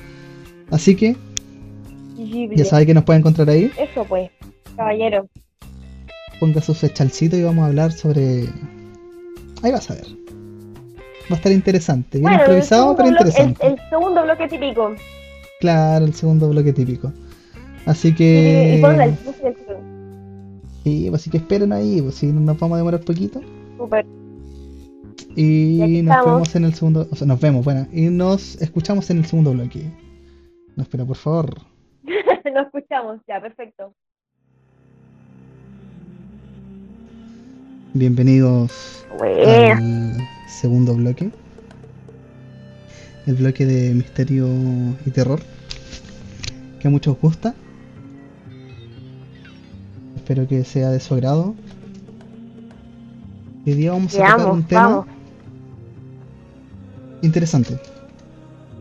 Así que, ya sabe que nos puede encontrar ahí. Eso pues, caballero. Ponga su fechalcito y vamos a hablar sobre. Ahí vas a ver. Va a estar interesante. Bien Bueno, improvisado, pero bloque, el, interesante. el segundo bloque típico. Claro, el segundo bloque típico. Así Y, que. y música del título. Sí, pues, así que esperen ahí, pues si nos vamos a demorar poquito. Súper. Y Y nos estamos. vemos en el segundo, o sea, nos vemos, bueno, y nos escuchamos en el segundo bloque. No, espera, por favor. Nos escuchamos, ya, perfecto. Bienvenidos Bueno. al segundo bloque. El bloque de misterio y terror. Que a muchos gusta. Espero que sea de su agrado. Hoy día vamos a tocar un tema vamos. interesante.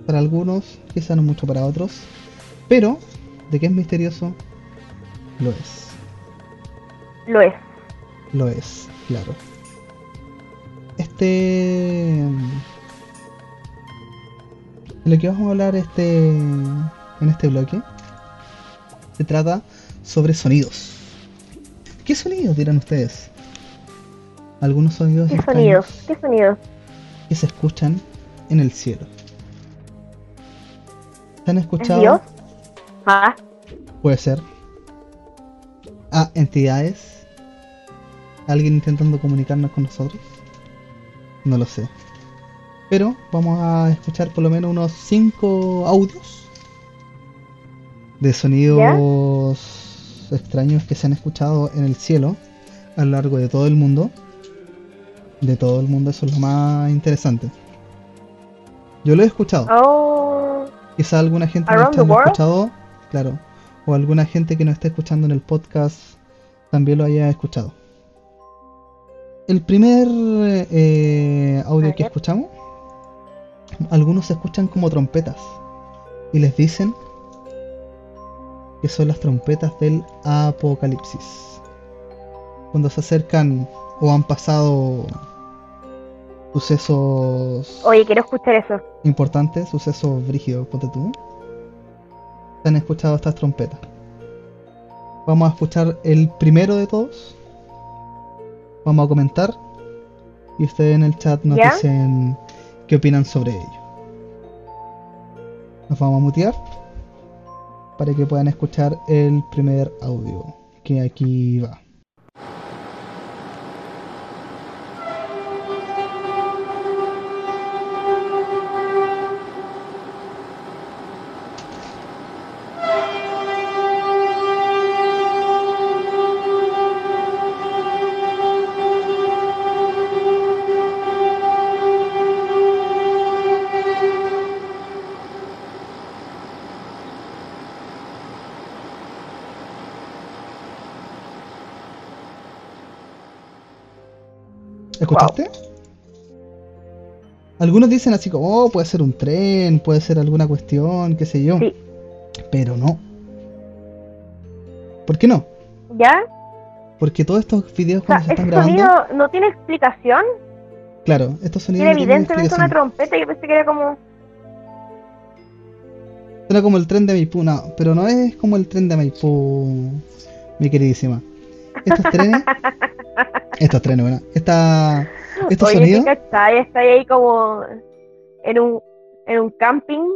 Para algunos, quizá no mucho para otros. Pero, de que es misterioso, lo es. Lo es. Lo es, claro. Este. Lo que vamos a hablar este en este bloque se trata sobre sonidos. ¿Qué sonidos dirán ustedes? Algunos sonidos ¿Qué sonidos? ¿Qué sonidos? que se escuchan en el cielo. ¿Se han ¿Es escuchado? Dios? Ah, Puede ser. A entidades. Alguien intentando comunicarnos con nosotros. No lo sé. Pero vamos a escuchar por lo menos unos 5 audios de sonidos extraños que se han escuchado en el cielo a lo largo de todo el mundo. De todo el mundo, eso es lo más interesante. Yo lo he escuchado. oh, Quizá alguna gente the nos world? escuchado, claro, o alguna gente que nos está escuchando en el podcast también lo haya escuchado. El primer eh, audio A que escuchamos, algunos se escuchan como trompetas y les dicen que son las trompetas del apocalipsis. Cuando se acercan o han pasado sucesos oye, quiero escuchar eso. importante, suceso brígido, ponte tú. Se han escuchado estas trompetas. Vamos a escuchar el primero de todos. Vamos a comentar. Y ustedes en el chat nos ¿Ya? dicen qué opinan sobre ello. Nos vamos a mutear para que puedan escuchar el primer audio que aquí va. Algunos dicen así como, oh, puede ser un tren, puede ser alguna cuestión, qué sé yo. Sí. Pero no. ¿Por qué no? ¿Ya? Porque todos estos videos O sea, cuando se están grabando, sonido no tiene explicación. claro, estos sonidos Tiene no evidentemente una trompeta. Yo pensé que era como. Suena como el tren de Maipú, no, pero no es como el tren de Maipú, mi queridísima. Estos trenes, estos trenes, bueno, esta, estos Oye, ahí como en un, en un camping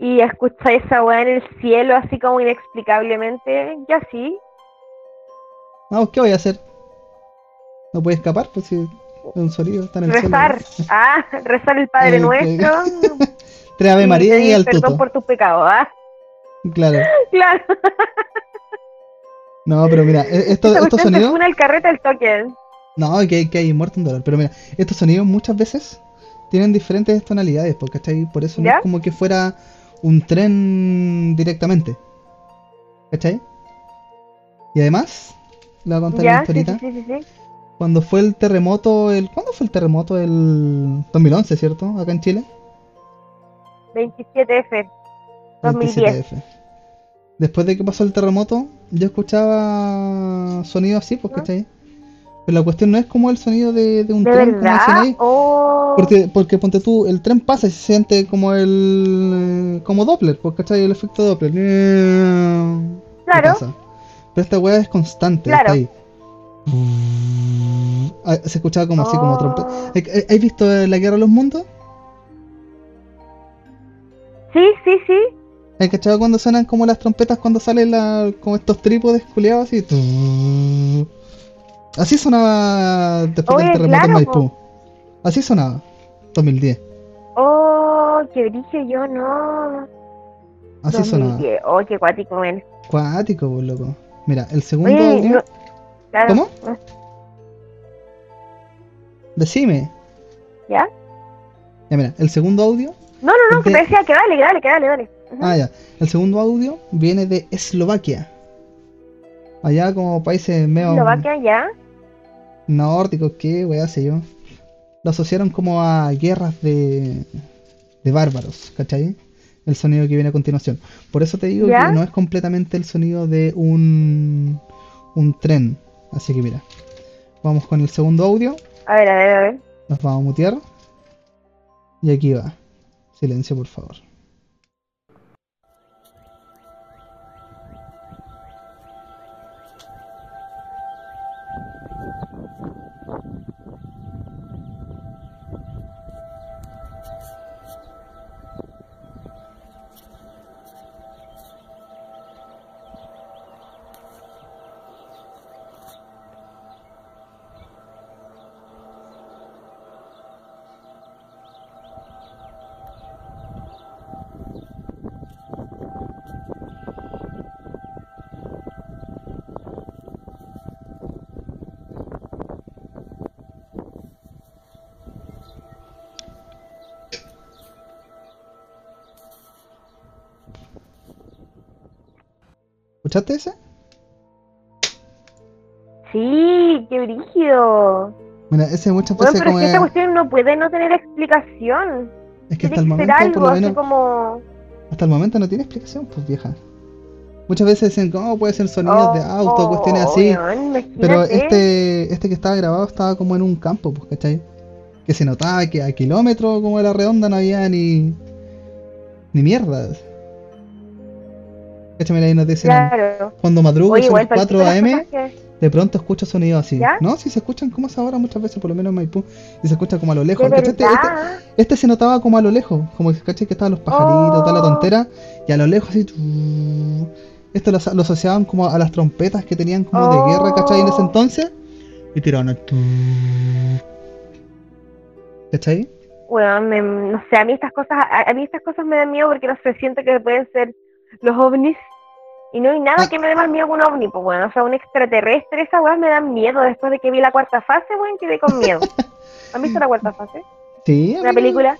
y escucha esa weá en el cielo así como inexplicablemente. Ya sí. vamos, ¿qué voy a hacer? No puede escapar, pues si es un sonido, está en el Rezar. cielo. Ah, rezar el Padre Eh, Nuestro. Tres Ave y María y pedir al perdón tuto. por tus pecados. Ah, Claro. claro. No, pero mira, e- esto- estos se sonidos, funa el carrete al toque. No, que, que hay muerto un dólar, pero mira, estos sonidos muchas veces tienen diferentes tonalidades, porque. Por eso no es como que fuera un tren directamente. ¿Cachai? Y además, le voy a contar una historita. sí, sí, sí, sí. Cuando fue el terremoto, el ¿cuándo fue el terremoto? El 2011, ¿cierto? Acá en Chile. 27F. 2010. 27F. Después de que pasó el terremoto, yo escuchaba sonidos así, pues, ¿No? ¿cachai? Pero la cuestión no es como el sonido de, de un ¿De tren, como ahí. Oh. Porque, porque ponte tú, el tren pasa y se siente como el. como Doppler, ¿cachai? El efecto Doppler. ¿Qué Claro. Pero esta weá es constante, Claro. está ahí. Ah, Se escuchaba como así, como Oh. trompeta. ¿Has- ¿Has visto la guerra de los mundos? Sí, sí, sí. ¿Has cachado cuando suenan como las trompetas cuando salen la, como estos trípodes culeados así? Así sonaba después Oye, del terremoto en claro, Maipú. Así sonaba. 2010. Oh, qué dije yo, no. Así sonaba. 2010. Oh, qué cuático, men. Cuático, pues, loco. Mira, el segundo Oye, audio. no- claro. ¿Cómo? Decime. ¿Ya? Ya, mira, el segundo audio. No, no, no, que te decía que dale, que dale, que dale, dale. Ah, ya. El segundo audio viene de Eslovaquia. Allá como países medio Eslovaquia, ya. Nórdicos, ¿qué weá sé yo? Lo asociaron como a guerras de, de bárbaros, ¿cachai? El sonido que viene a continuación. Por eso te digo ¿Ya? que no es completamente el sonido de un, un tren. Así que mira, vamos con el segundo audio. A ver, a ver, a ver. Nos vamos a mutear. Y aquí va. Silencio, por favor. ¿Escuchaste ese? Sí, qué brígido. Mira, ese muchas Bueno, veces pero es que es, esta cuestión no puede no tener explicación. es que hasta el momento, por algo, lo así menos, como... hasta el momento no tiene explicación, pues vieja. Muchas veces dicen, ¿cómo puede ser sonidos de auto, Oh, cuestiones así? Pero este, este que estaba grabado estaba como en un campo, pues, ¿cachai? Que se notaba que a kilómetros como de la redonda no había ni. ni mierda. Cuando madrugo Oye, son igual las 4 palpito las am, que- de pronto escucho sonidos así. ¿Ya? No, si se escuchan como es ahora muchas veces, por lo menos en Maipú, y se escucha como a lo lejos. Este, este- este se notaba como a lo lejos, como que que estaban los pajaritos, toda la Oh. tontera, y a lo lejos así. Esto lo, lo asociaban como a las trompetas que tenían como de guerra, ¿cachai? En ese Oh. entonces, y tiraban. el ¿cachai? Bueno, me- no sé, a mí estas cosas, a, a mí estas cosas me dan miedo porque no sé, siento que pueden ser los ovnis y no hay nada que me dé más miedo que un ovni, pues bueno, o sea, un extraterrestre, esas weas me dan miedo después de que vi la cuarta fase, weón, quedé con miedo. ¿Han visto la cuarta fase? Sí, ¿La película?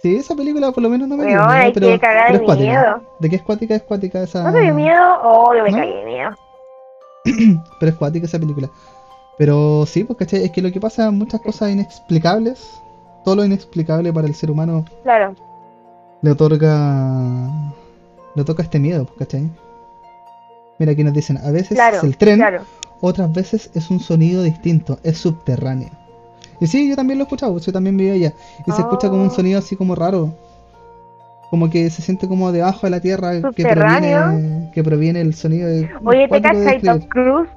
Sí, esa película por lo menos no me dio miedo, pero, pero de es cuática. miedo. ¿De qué es cuática? Es cuática esa. ¿No te dio miedo? Oh, yo me ¿No? cagué de miedo. Pero es cuática esa película. Pero sí, ¿cachai? Es que lo que pasa, muchas cosas inexplicables, todo lo inexplicable para el ser humano Claro. le otorga. Le toca este miedo, pues, ¿cachai? Mira, aquí nos dicen, a veces Claro, es el tren, claro. otras veces es un sonido distinto, es subterráneo. Y sí, yo también lo he escuchado, pues, yo también vivía allá. Y se escucha como un Oh. sonido así como raro. Como que se siente como debajo de la tierra que proviene, que proviene el sonido de. Oye, ¿te cachai Tom. Cruise?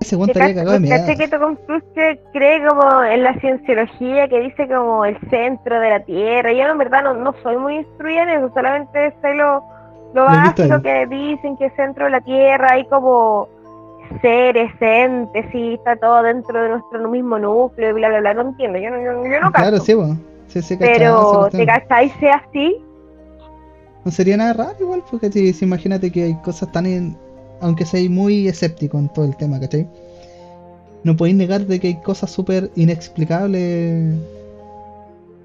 Ese weón ¿Te estaría cagado de miedo. que Tom Cruise cree como en la cienciología que dice como el centro de la Tierra? Yo en verdad no, no soy muy instruida en eso, solamente sé lo, lo básico que dicen que el centro de la Tierra hay como seres, entes, y está todo dentro de nuestro mismo núcleo y bla bla bla, no entiendo, yo no, yo, yo no Claro, sí, weón. Sí, sí, cachaba Pero. ¿te cacháis sea así? No sería nada raro igual, porque si, si imagínate que hay cosas tan... en- Aunque seas muy escéptico en todo el tema, ¿cachai? No podéis negar de que hay cosas súper inexplicables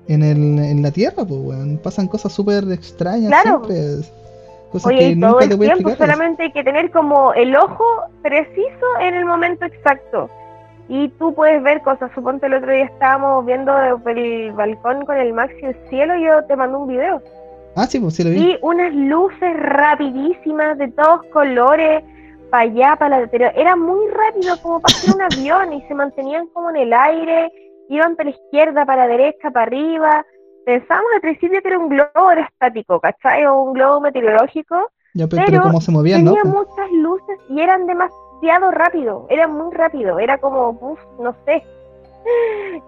en, el, en la Tierra, pues, weón. Pasan cosas súper extrañas Claro. siempre. Cosas Oye, que nunca el te puedes tiempo, explicar. solamente hay que tener como el ojo preciso en el momento exacto. Y tú puedes ver cosas. Suponte el otro día estábamos viendo el balcón con el Maxi el cielo y yo te mando un video. Ah, sí, pues sí lo vi. Y unas luces rapidísimas de todos colores, para allá, para la... Pero era muy rápido como para hacer un avión y se mantenían como en el aire, iban para la izquierda, para la derecha, para arriba. Pensábamos al principio que era un globo aerostático, ¿cachai? O un globo meteorológico Ya, pero, pero pero cómo se movían, tenía Pues, muchas luces y eran demasiado rápido, era muy rápido, era como, uf, no sé.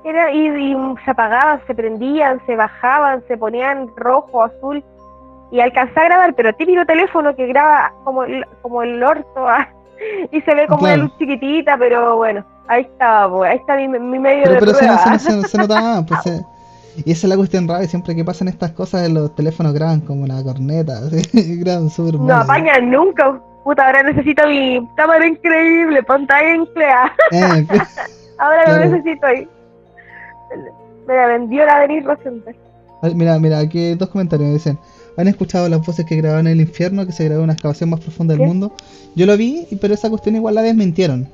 Era, y, y se apagaban, se prendían, se bajaban, se ponían rojo, azul y alcanzé a grabar, pero típico teléfono que graba como el, como el orto ah, y se ve como Claro. una luz chiquitita, pero bueno, ahí estaba, pues, ahí está mi, mi medio Pero, de pero se, prueba. se, se, se notaba, pues, se- y esa es la cuestión rara, siempre que pasan estas cosas, los teléfonos graban como la corneta, así, graban súper No mal, apañan nunca, puta, ahora necesito mi cámara increíble, pantalla increíble. Eh, Ahora Claro. lo necesito ahí. Me la vendió la Denise Rosenberg. Mira, mira, aquí hay dos comentarios. Dicen, ¿han escuchado las voces que grabaron en el infierno, que se grabó una excavación más profunda del ¿Qué? mundo? Yo lo vi, pero esa cuestión igual la desmintieron.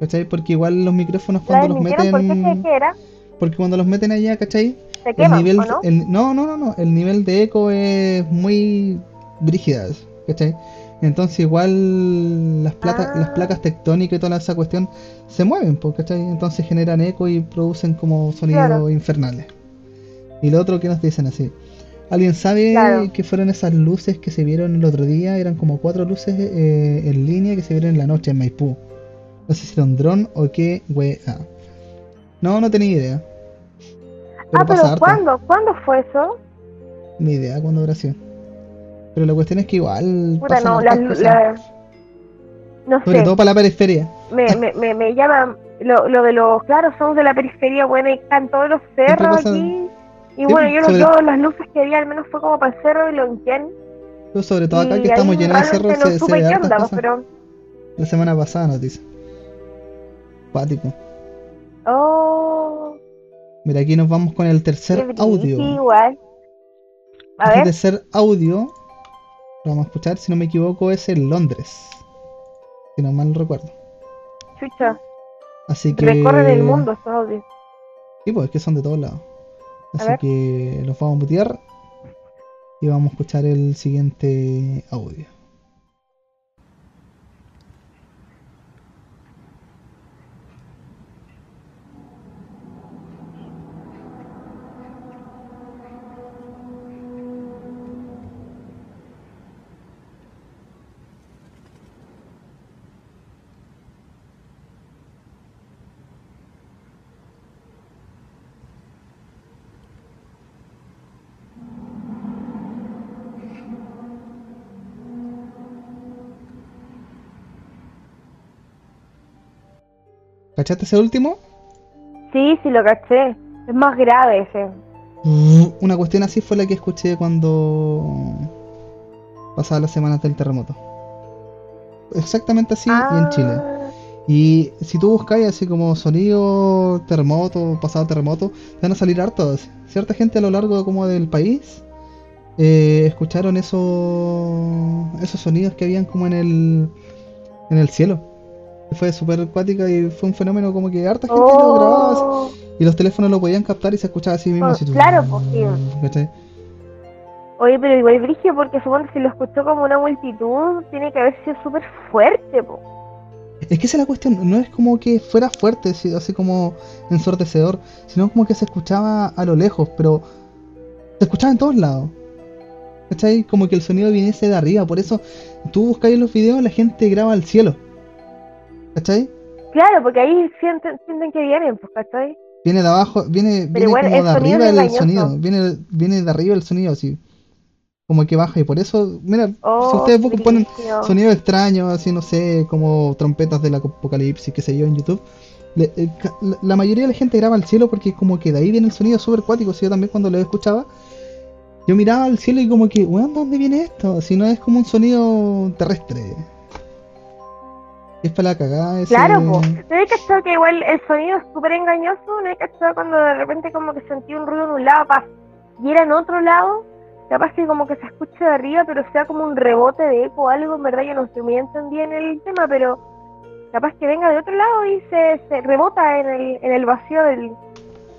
¿Cachai? Porque igual los micrófonos ¿La cuando los desmintieron? ¿Por qué? ¿Qué, meten... era? Porque cuando los meten allá, ¿cachai? ¿Se El queman nivel... o no? el- no, no, no, no. El nivel de eco es muy brígida, ¿cachai? Entonces igual las placas, Ah. las placas tectónicas y toda esa cuestión se mueven, ¿cachai? Entonces generan eco y producen como sonidos Claro. infernales. Y lo otro que nos dicen así. ¿Alguien sabe Claro. qué fueron esas luces que se vieron el otro día? Eran como cuatro luces eh, en línea que se vieron en la noche en Maipú. No sé si era un dron o qué, wea. No, no tenía idea. Pero ah, pero. ¿cuándo? ¿Cuándo fue eso? Ni idea cuándo habrá sido. Pero la cuestión es que igual Puta, no, la, no Sobre sé, todo para la periferia. me, me, me, me llama lo, lo de los, claro, somos de la periferia, bueno, y están todos los cerros aquí. Y Sí, bueno, yo, sobre- yo las luces que vi al menos fue como para el cerro y lo entiendo. Pero sobre todo acá que estamos llenos de cerros no se, se supe ve qué hartas onda, pues, cosas. pero... La semana pasada nos dice. Pático. Oh, Mira, aquí nos vamos con el tercer audio. igual. A Este ver, tercer audio que vamos a escuchar, si no me equivoco, es en Londres. Si no mal recuerdo. Chucha, Así que. recorren el mundo estos audios. Sí, pues es que son de todos lados. Así que los vamos a mutear y vamos a escuchar el siguiente audio. ¿Cachaste ese último? Sí, sí, lo caché. Es más grave ese. Una cuestión así fue la que escuché cuando pasaba las semanas del terremoto. Exactamente así y en Chile. Ah, Y si tú buscáis así como sonido terremoto, pasado terremoto, te van a salir hartos. Cierta gente a lo largo como del país eh, escucharon esos esos sonidos que habían como en el en el cielo. Fue súper acuática y fue un fenómeno como que harta gente lo grababa así, Oh, y los teléfonos lo podían captar y se escuchaba así mismo. Oh, así, claro, pues. Oye, pero igual Brigio, porque supongo que si lo escuchó como una multitud, tiene que haber sido súper fuerte, po. Es que esa es la cuestión, no es como que fuera fuerte, así, así como ensordecedor, sino como que se escuchaba a lo lejos, pero se escuchaba en todos lados. ¿Cachai? Como que el sonido viniese de arriba, por eso tú buscáis los videos, la gente graba al cielo. ¿Cachai? Claro, porque ahí sienten, sienten que vienen, pues, ¿cachai? Viene de abajo, viene, viene como de arriba el sonido, viene, viene de arriba el sonido así. Como que baja y por eso, mira, si Oh, ustedes buscan, ponen sonidos extraños, así no sé, como trompetas del apocalipsis, qué sé yo, en YouTube. le- eh, la, la mayoría de la gente graba al cielo porque como que de ahí viene el sonido súper cuático. Si yo también cuando lo escuchaba, yo miraba al cielo y como que, weón, ¿de dónde viene esto? Si no es como un sonido terrestre. Es para la cagada ese... Claro, pues. ¿No hay cachado que igual el sonido es súper engañoso? ¿No cachado cuando de repente como que sentí un ruido en un lado y era en otro lado? Capaz que como que se escuche de arriba, pero sea como un rebote de eco o algo, en verdad yo no estoy muy entendida en el tema, pero capaz que venga de otro lado y se, se rebota en el, en el vacío del,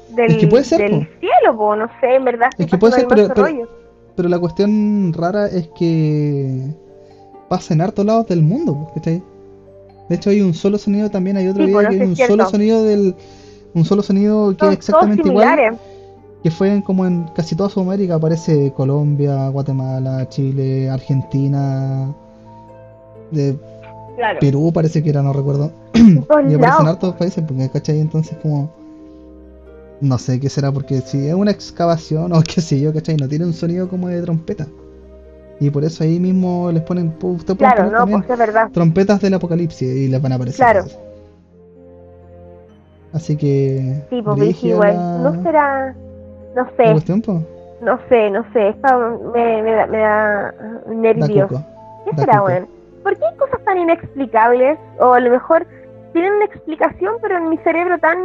del, Es que puede ser, del po. cielo, po. no sé, en verdad. Es que puede ser, pero-. Pero la cuestión rara es que pasa en hartos lados del mundo, pues, ¿cachai? De hecho hay un solo sonido también, hay otro Sí, video que sé, un es solo sonido del... Un solo sonido que Son es exactamente igual, que fue en- como en casi toda Sudamérica, aparece Colombia, Guatemala, Chile, Argentina, de Claro. Perú parece que era, no recuerdo. Y aparecen lados. hartos países, porque ¿cachai? Entonces como... No sé qué será, porque si es una excavación o qué sé yo, ¿cachai? No tiene un sonido como de trompeta. Y por eso ahí mismo les ponen... Usted Claro, no, pues es verdad. trompetas del apocalipsis y les van a aparecer. Claro. Así que... Sí, pues igual. la- No será. No sé, cuestión, po. no sé, no sé. Está, me, me da, me da nervios. ¿Qué da será, weón? ¿Por qué hay cosas tan inexplicables? O a lo mejor tienen una explicación, pero en mi cerebro tan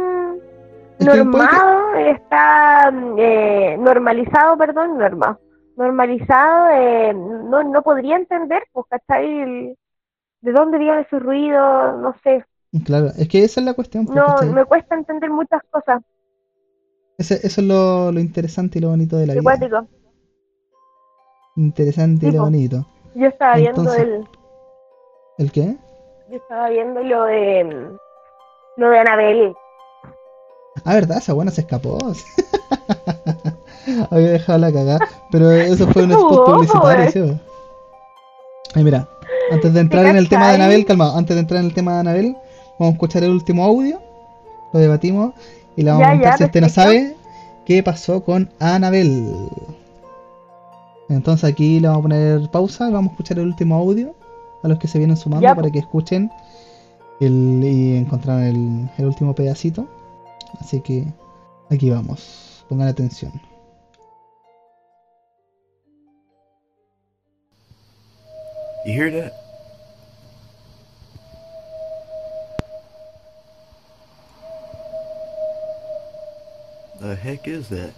Es que normado, está eh, normalizado, perdón, norma, normalizado, eh, no, no podría entender, pues, ¿cachai? El- ¿De dónde viene ese ruido? No sé. Claro, es que esa es la cuestión. po, No, ¿cachai? me cuesta entender muchas cosas. Ese- eso es lo, lo interesante y lo bonito de la Qué vida. Interesante y lo po. bonito. Yo estaba viendo el, ¿El qué? yo estaba viendo lo de lo de Anabel. Ah, verdad, esa buena se escapó. Había dejado la cagada. Pero eso fue un spot publicitario, sí. Ay, mira, antes de entrar en el tema de? Anabel, calmado, antes de entrar en el tema de Anabel, vamos a escuchar el último audio. Lo debatimos y le vamos Ya, a ya, si usted no sabe qué pasó con Anabel. Entonces aquí le vamos a poner pausa vamos a escuchar el último audio a los que se vienen sumando Ya, para que escuchen el, y encontraron el, el último pedacito. Así que aquí vamos, pongan atención. You hear that? The heck is that?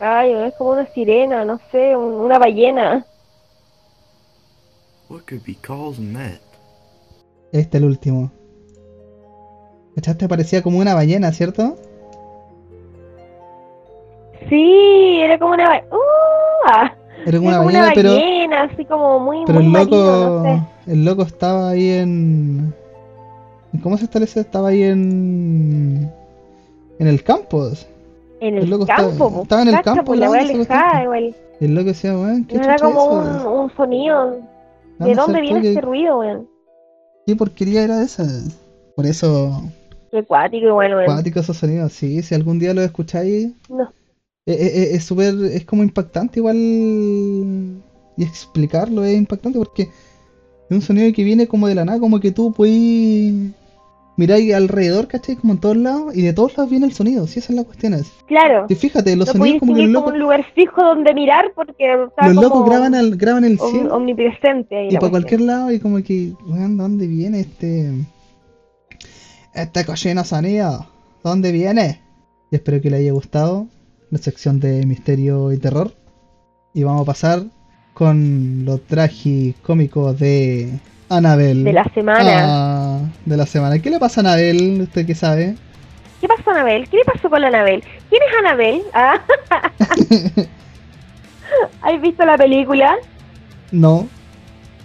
Ay, es como una sirena, no sé, un- una ballena. What could be causing that? Este el último. ¿Cachaste? Parecía como una ballena, ¿cierto? Sí, era como una ¡Uh! Era como era una como ballena, una pero, ballena, así como muy, pero muy el loco, no sé. el loco estaba ahí en, ¿en ¿cómo se establece? Estaba ahí en, en el campo. En el el campo, po, estaba en el campo pues la alejada, igual. El loco decía, weón, ¿qué Era como es un, un sonido. No, ¿De dónde viene ¿qué- este ruido, weón? ¿Qué porquería era esa? Por eso, Qué cuático igual, weón. cuático esos sonidos, sí, si algún día lo escucháis, No. eh, eh, eh, es súper, es como impactante igual, y explicarlo es impactante porque es un sonido que viene como de la nada, como que tú puedes ahí alrededor, ¿cachai? Como en todos lados, y de todos lados viene el sonido, si esa es la cuestión. Es. Claro. Y fíjate, los No sonidos como los distinguir como locos, un lugar fijo donde mirar porque los como locos graban, al, graban el om- cielo. omnipresente ahí Y para cuestión. cualquier lado, y como que, weón, ¿dónde viene este. Este cochino sonido? ¿Dónde viene? Y espero que le haya gustado la sección de misterio y terror. Y vamos a pasar con lo tragicómico de Anabel. De la semana. Ah, de la semana. ¿Qué le pasa a Anabel? ¿Usted qué sabe? ¿Qué pasó, Anabel? ¿Qué le pasó con Anabel? ¿Quién es Anabel? ¿Ah? ¿Has visto la película? No.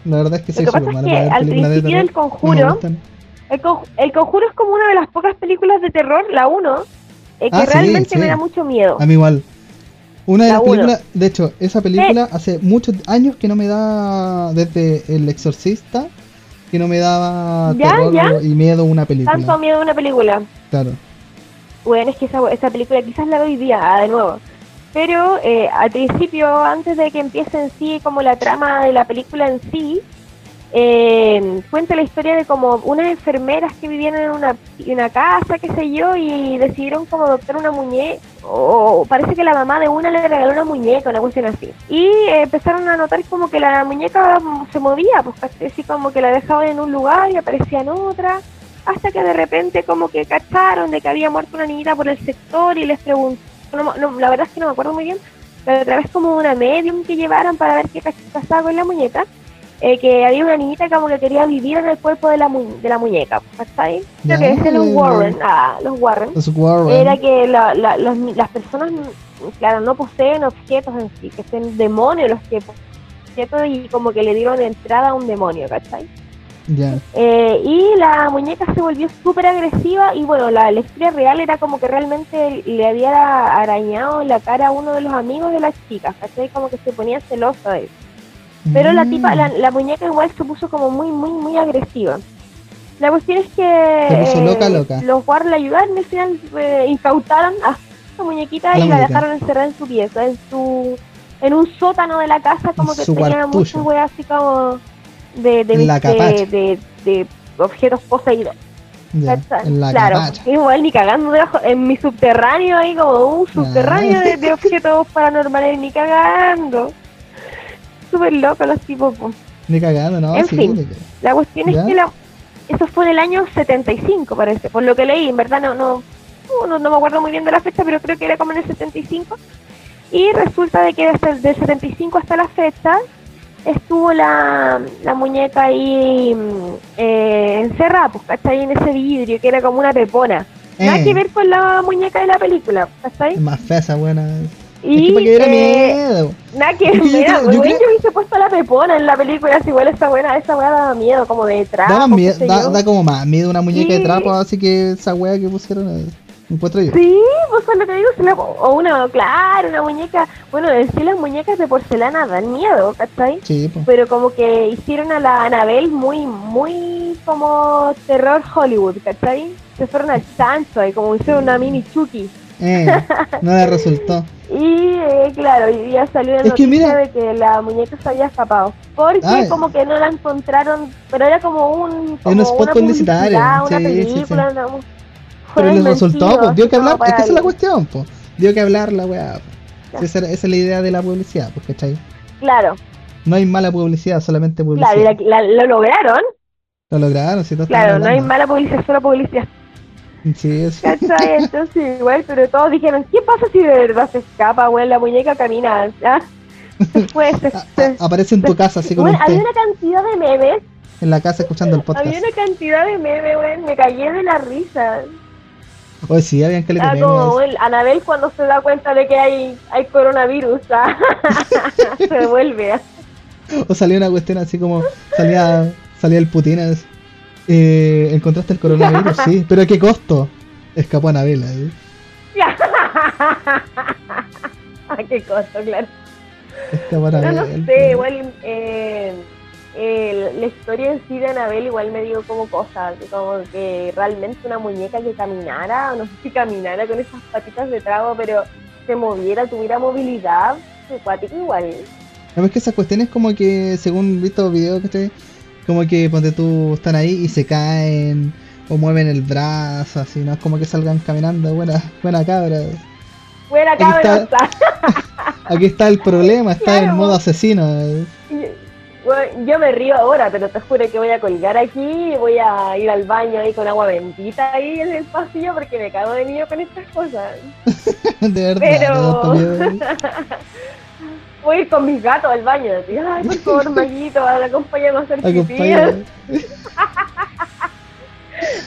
La verdad es que soy Lo que pasa es que al principio del. No conjuro, el, Con- el conjuro es como una de las pocas películas de terror, la 1, eh, que Ah, sí, realmente sí. me da mucho miedo. A mí igual. Una de La las uno. películas, de hecho, esa película hace muchos años que no me da, desde El Exorcista, que no me daba Ya, terror ya. y miedo una película. Tanto miedo una película. Claro. Bueno, es que esa, esa película quizás la veo hoy día, de nuevo. Pero eh, al principio, antes de que empiece en sí como la trama de la película en sí, eh, cuenta la historia de como unas enfermeras que vivían en una, en una casa, qué sé yo, y decidieron como adoptar una muñeca, o parece que la mamá de una le regaló una muñeca, una cuestión así. Y eh, empezaron a notar como que la muñeca se movía, pues así como que la dejaban en un lugar y aparecía en otra hasta que de repente como que cacharon de que había muerto una niñita por el sector y les preguntó, no, la verdad es que no me acuerdo muy bien, pero a través como una medium que llevaron para ver qué pasaba con la muñeca, eh, que había una niñita como que quería vivir en el cuerpo de la, mu- de la muñeca, ¿cachai? Creo que es los ya, Warren, ah, los Warren. Los Warren. Era que la- la- los las personas, claro, no poseen objetos en sí, que son demonios los que poseen objetos y como que le dieron entrada a un demonio, ¿cachai? Ya. Eh, y la muñeca se volvió súper agresiva y bueno, la, la historia real era como que realmente le había arañado la cara a uno de los amigos de las chicas, ¿cachai? Como que se ponía celosa de él. Pero la Mm. tipa, la, la muñeca igual se puso como muy, muy, muy agresiva. La cuestión es que Se puso eh, loca, loca. los guardias la ayudaron y al final eh, incautaron a la muñequita la y la dejaron encerrada en su pieza, en su en un sótano de la casa, como En que tenía muchas weas así como de, de, de, de- objetos poseídos. Claro, capacha. igual ni cagando debajo, en mi subterráneo ahí como un subterráneo de, de objetos paranormales, ni cagando. Súper loco los tipos. cagando, ¿no? En sí, fin. La cuestión ¿Ya? es que la, eso fue en el año 75, parece, por lo que leí, en verdad no, no, no, no me acuerdo muy bien de la fecha, pero creo que era como en el 75. Y resulta de que desde el del 75 hasta la fecha estuvo la, la muñeca ahí mm, eh, encerrada, pues, ¿cachai? En ese vidrio que era como una pepona. Nada Eh, que ver con la muñeca de la película, ¿cachai? Es más fea esa buena. Es Y que para que eh, miedo. Nada que Es que yo yo creo- yo hubiese puesto la pepona en la película, si igual esa buena, esa weá daba miedo, como de trapo, miedo, da, da como más miedo una muñeca de Sí. trapo, así que esa wea que pusieron, eh, encuentro yo. Sí, pues es lo que digo, o una, claro, una muñeca, bueno, en sí las muñecas de porcelana dan miedo, ¿cachai? Sí, pues. Pero como que hicieron a la Anabel muy, muy como terror Hollywood, ¿cachai? Se fueron al chancho y como hicieron una mini Chucky. Eh, no le resultó. Y eh, claro, hoy día salió que noticia mira- de que la muñeca se había escapado. Porque Ay. como que no la encontraron, pero era como un como un spot publicitario, una sí, sí, sí. película, una- fue Pero le desmentido, resultó, pues, dio que hablar, es que esa es la cuestión, pues. Dio que hablar la weá. Sí, Esa, esa es la idea de la publicidad, pues, ¿cachai? Claro, No hay mala publicidad, solamente publicidad. claro, y la- la- lo lograron. Lo lograron, si Claro, no hay mala publicidad, solo publicidad. Sí, es. ¿Cachai? Entonces, igual, pero todos dijeron, ¿qué pasa si de verdad se escapa, weón? La muñeca camina, ¿ya? Después, se, se- aparece en tu casa así Weón, un había una cantidad de memes, en la casa escuchando el podcast. había una cantidad de memes, weón, me cagué de la risa. Oye, sí, habían que le Ah, como, weón, Anabel cuando se da cuenta de que hay, hay coronavirus, ah, se vuelve. ah. O salía una cuestión así como salía salía el Putin así, eh, encontraste el coronavirus, sí, pero a qué costo? Escapó Anabela. ¿eh? ¿A qué costo, claro? Escapó No, Anabela. no sé, igual eh, eh, la historia en sí de Anabel igual me dio como cosas, como que realmente una muñeca que caminara, no sé si caminara con esas patitas de trago, pero se moviera, tuviera movilidad, acuático igual. No, es que esas cuestiones como que, según visto videos que estoy, como que ponte tú, están ahí y se caen o mueven el brazo, así, no es como que salgan caminando, buena, buena cabra. Buena Aquí cabra, está. Aquí está el problema, está en Claro. modo asesino. Bueno, yo me río ahora, pero te juro que voy a colgar aquí y voy a ir al baño ahí con agua bendita ahí en el pasillo porque me cago de miedo con estas cosas. De verdad, Pero- Voy a ir con mis gatos al baño. Así, Ay, por favor, Maguito, acompáñame a hacer pipí.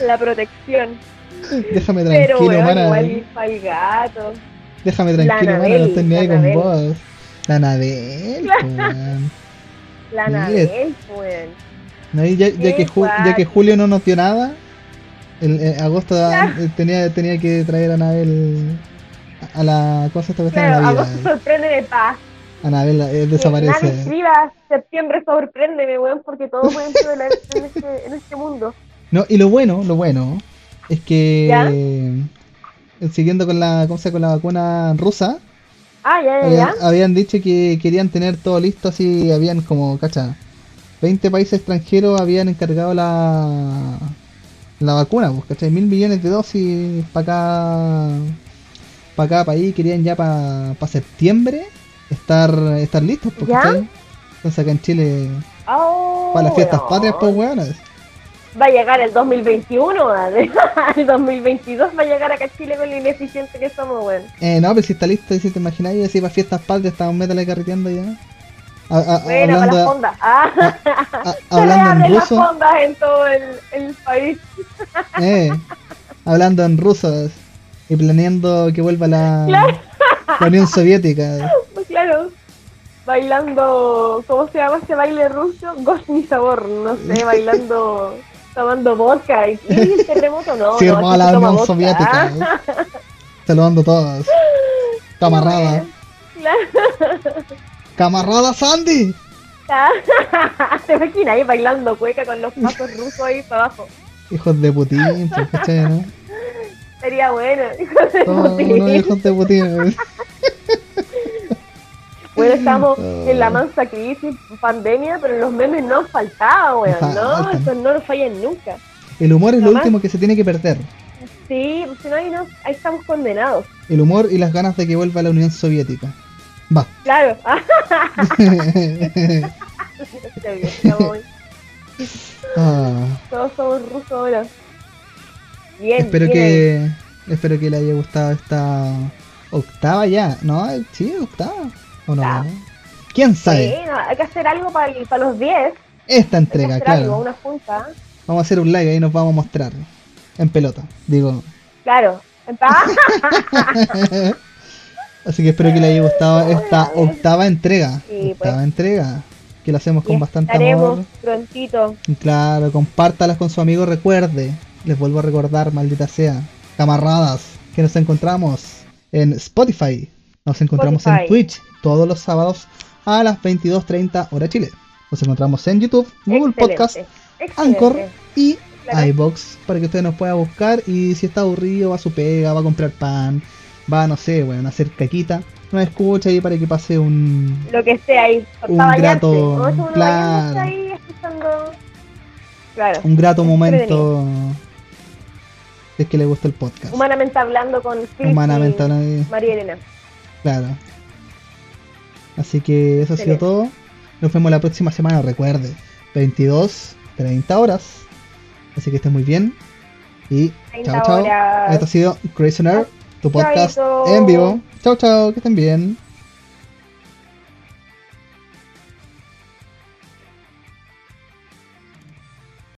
La protección. Déjame Pero tranquilo, bueno, mana. igual el gato. Déjame tranquilo, mana, no Anabel, estoy ni ahí con Anabel. vos. La Anabel, weón. La Mire. Anabel, pues. No, ya, ya que ya que. Julio no nos dio nada, el, eh, agosto da- eh, tenía, tenía que traer a Anabel a, la cosa esta de Claro, agosto sorprende de paz. Anabel eh, desaparece. escriba septiembre sorpréndeme, weón, porque todo puede ser en este, en este mundo. No, y lo bueno, lo bueno, es que eh, siguiendo con la, ¿cómo se llama? con la vacuna rusa, Ah, ya, ya, habían, ya. habían dicho que querían tener todo listo así, habían como, cacha, 20 países extranjeros habían encargado la la vacuna, pues, ¿cachai? Mil millones de dosis para cada para cada país, querían ya para septiembre estar estar listos. ¿cachai? Entonces acá en Chile, Oh, para las fiestas patrias, pues weonas. Va a llegar el 2021, weón. el 2022 va a llegar acá a Chile con lo ineficiente que somos, weón. Eh, no, pero si está listo, si te imagináis, así para fiestas patrias, estamos métale carreteando ya. A- a- Bueno, para las hablando, fondas. Ah, a- hablando en reabren las ruso, fondas en todo el, el país. eh, hablando en ruso y planeando que vuelva la, Claro. la Unión Soviética. Claro. Bailando, ¿cómo se llama ese baile ruso? Ghost ni sabor, no sé, bailando, tomando vodka. ¿Y y el terremoto? No, Sirvo no, a aquí la Unión. Soviética. eh. Saludando a todos. Camarada. Claro. Camarada Sandy. ¿Te imaginas ahí bailando cueca con los pasos rusos ahí para abajo? Hijos de Putin, ¿cachai, no? Sería bueno, hijo de Todos Putin. hijos de Putin. Bueno, estamos Oh. en la mansa crisis, pandemia, pero los memes no han faltado, weón. No, estos no nos fallan nunca. El humor es lo último que se tiene que perder. Sí, si no, ahí, no, ahí estamos condenados. El humor y las ganas de que vuelva la Unión Soviética. Va. Claro. Ah, Todos somos rusos ahora. Bien, espero bien que espero que le haya gustado esta octava ya, ¿no? Sí, octava o no. ¿Quién sabe? Sí, no, hay que hacer algo para, el- para los 10. Esta Hay que entrega, algo, claro. una junta. Vamos a hacer un live ahí nos vamos a mostrar en pelota, digo. Claro. Así que espero que le haya gustado esta octava entrega. Sí, octava pues. entrega. Que lo hacemos y con bastante estaremos amor. prontito. Claro, compártalas con su amigo, recuerde. Les vuelvo a recordar, maldita sea. Camaradas, que nos encontramos en Spotify. Nos encontramos en. Twitch todos los sábados a las 22.30 hora Chile. Nos encontramos en YouTube, Google Excelente, Podcast, excelente. Anchor y Claro. iBox para que usted nos pueda buscar y si está aburrido va a su pega, va a comprar pan, va, no sé, bueno, a hacer caquita, nos escucha ahí para que pase un, Lo que esté ahí. Un grato- claro. ahí escuchando. Claro. un grato Es momento de que le gusta el podcast. Humanamente hablando con Chris Humanamente y hablando, María Elena. claro. Así que eso ha sido todo. Nos vemos la próxima semana, recuerde. 22, 30 horas. Así que esté muy bien. Y 30 Chao, chao. Esto ha sido Nerd, tu podcast Chaito. en vivo. Chao, chao, que estén bien.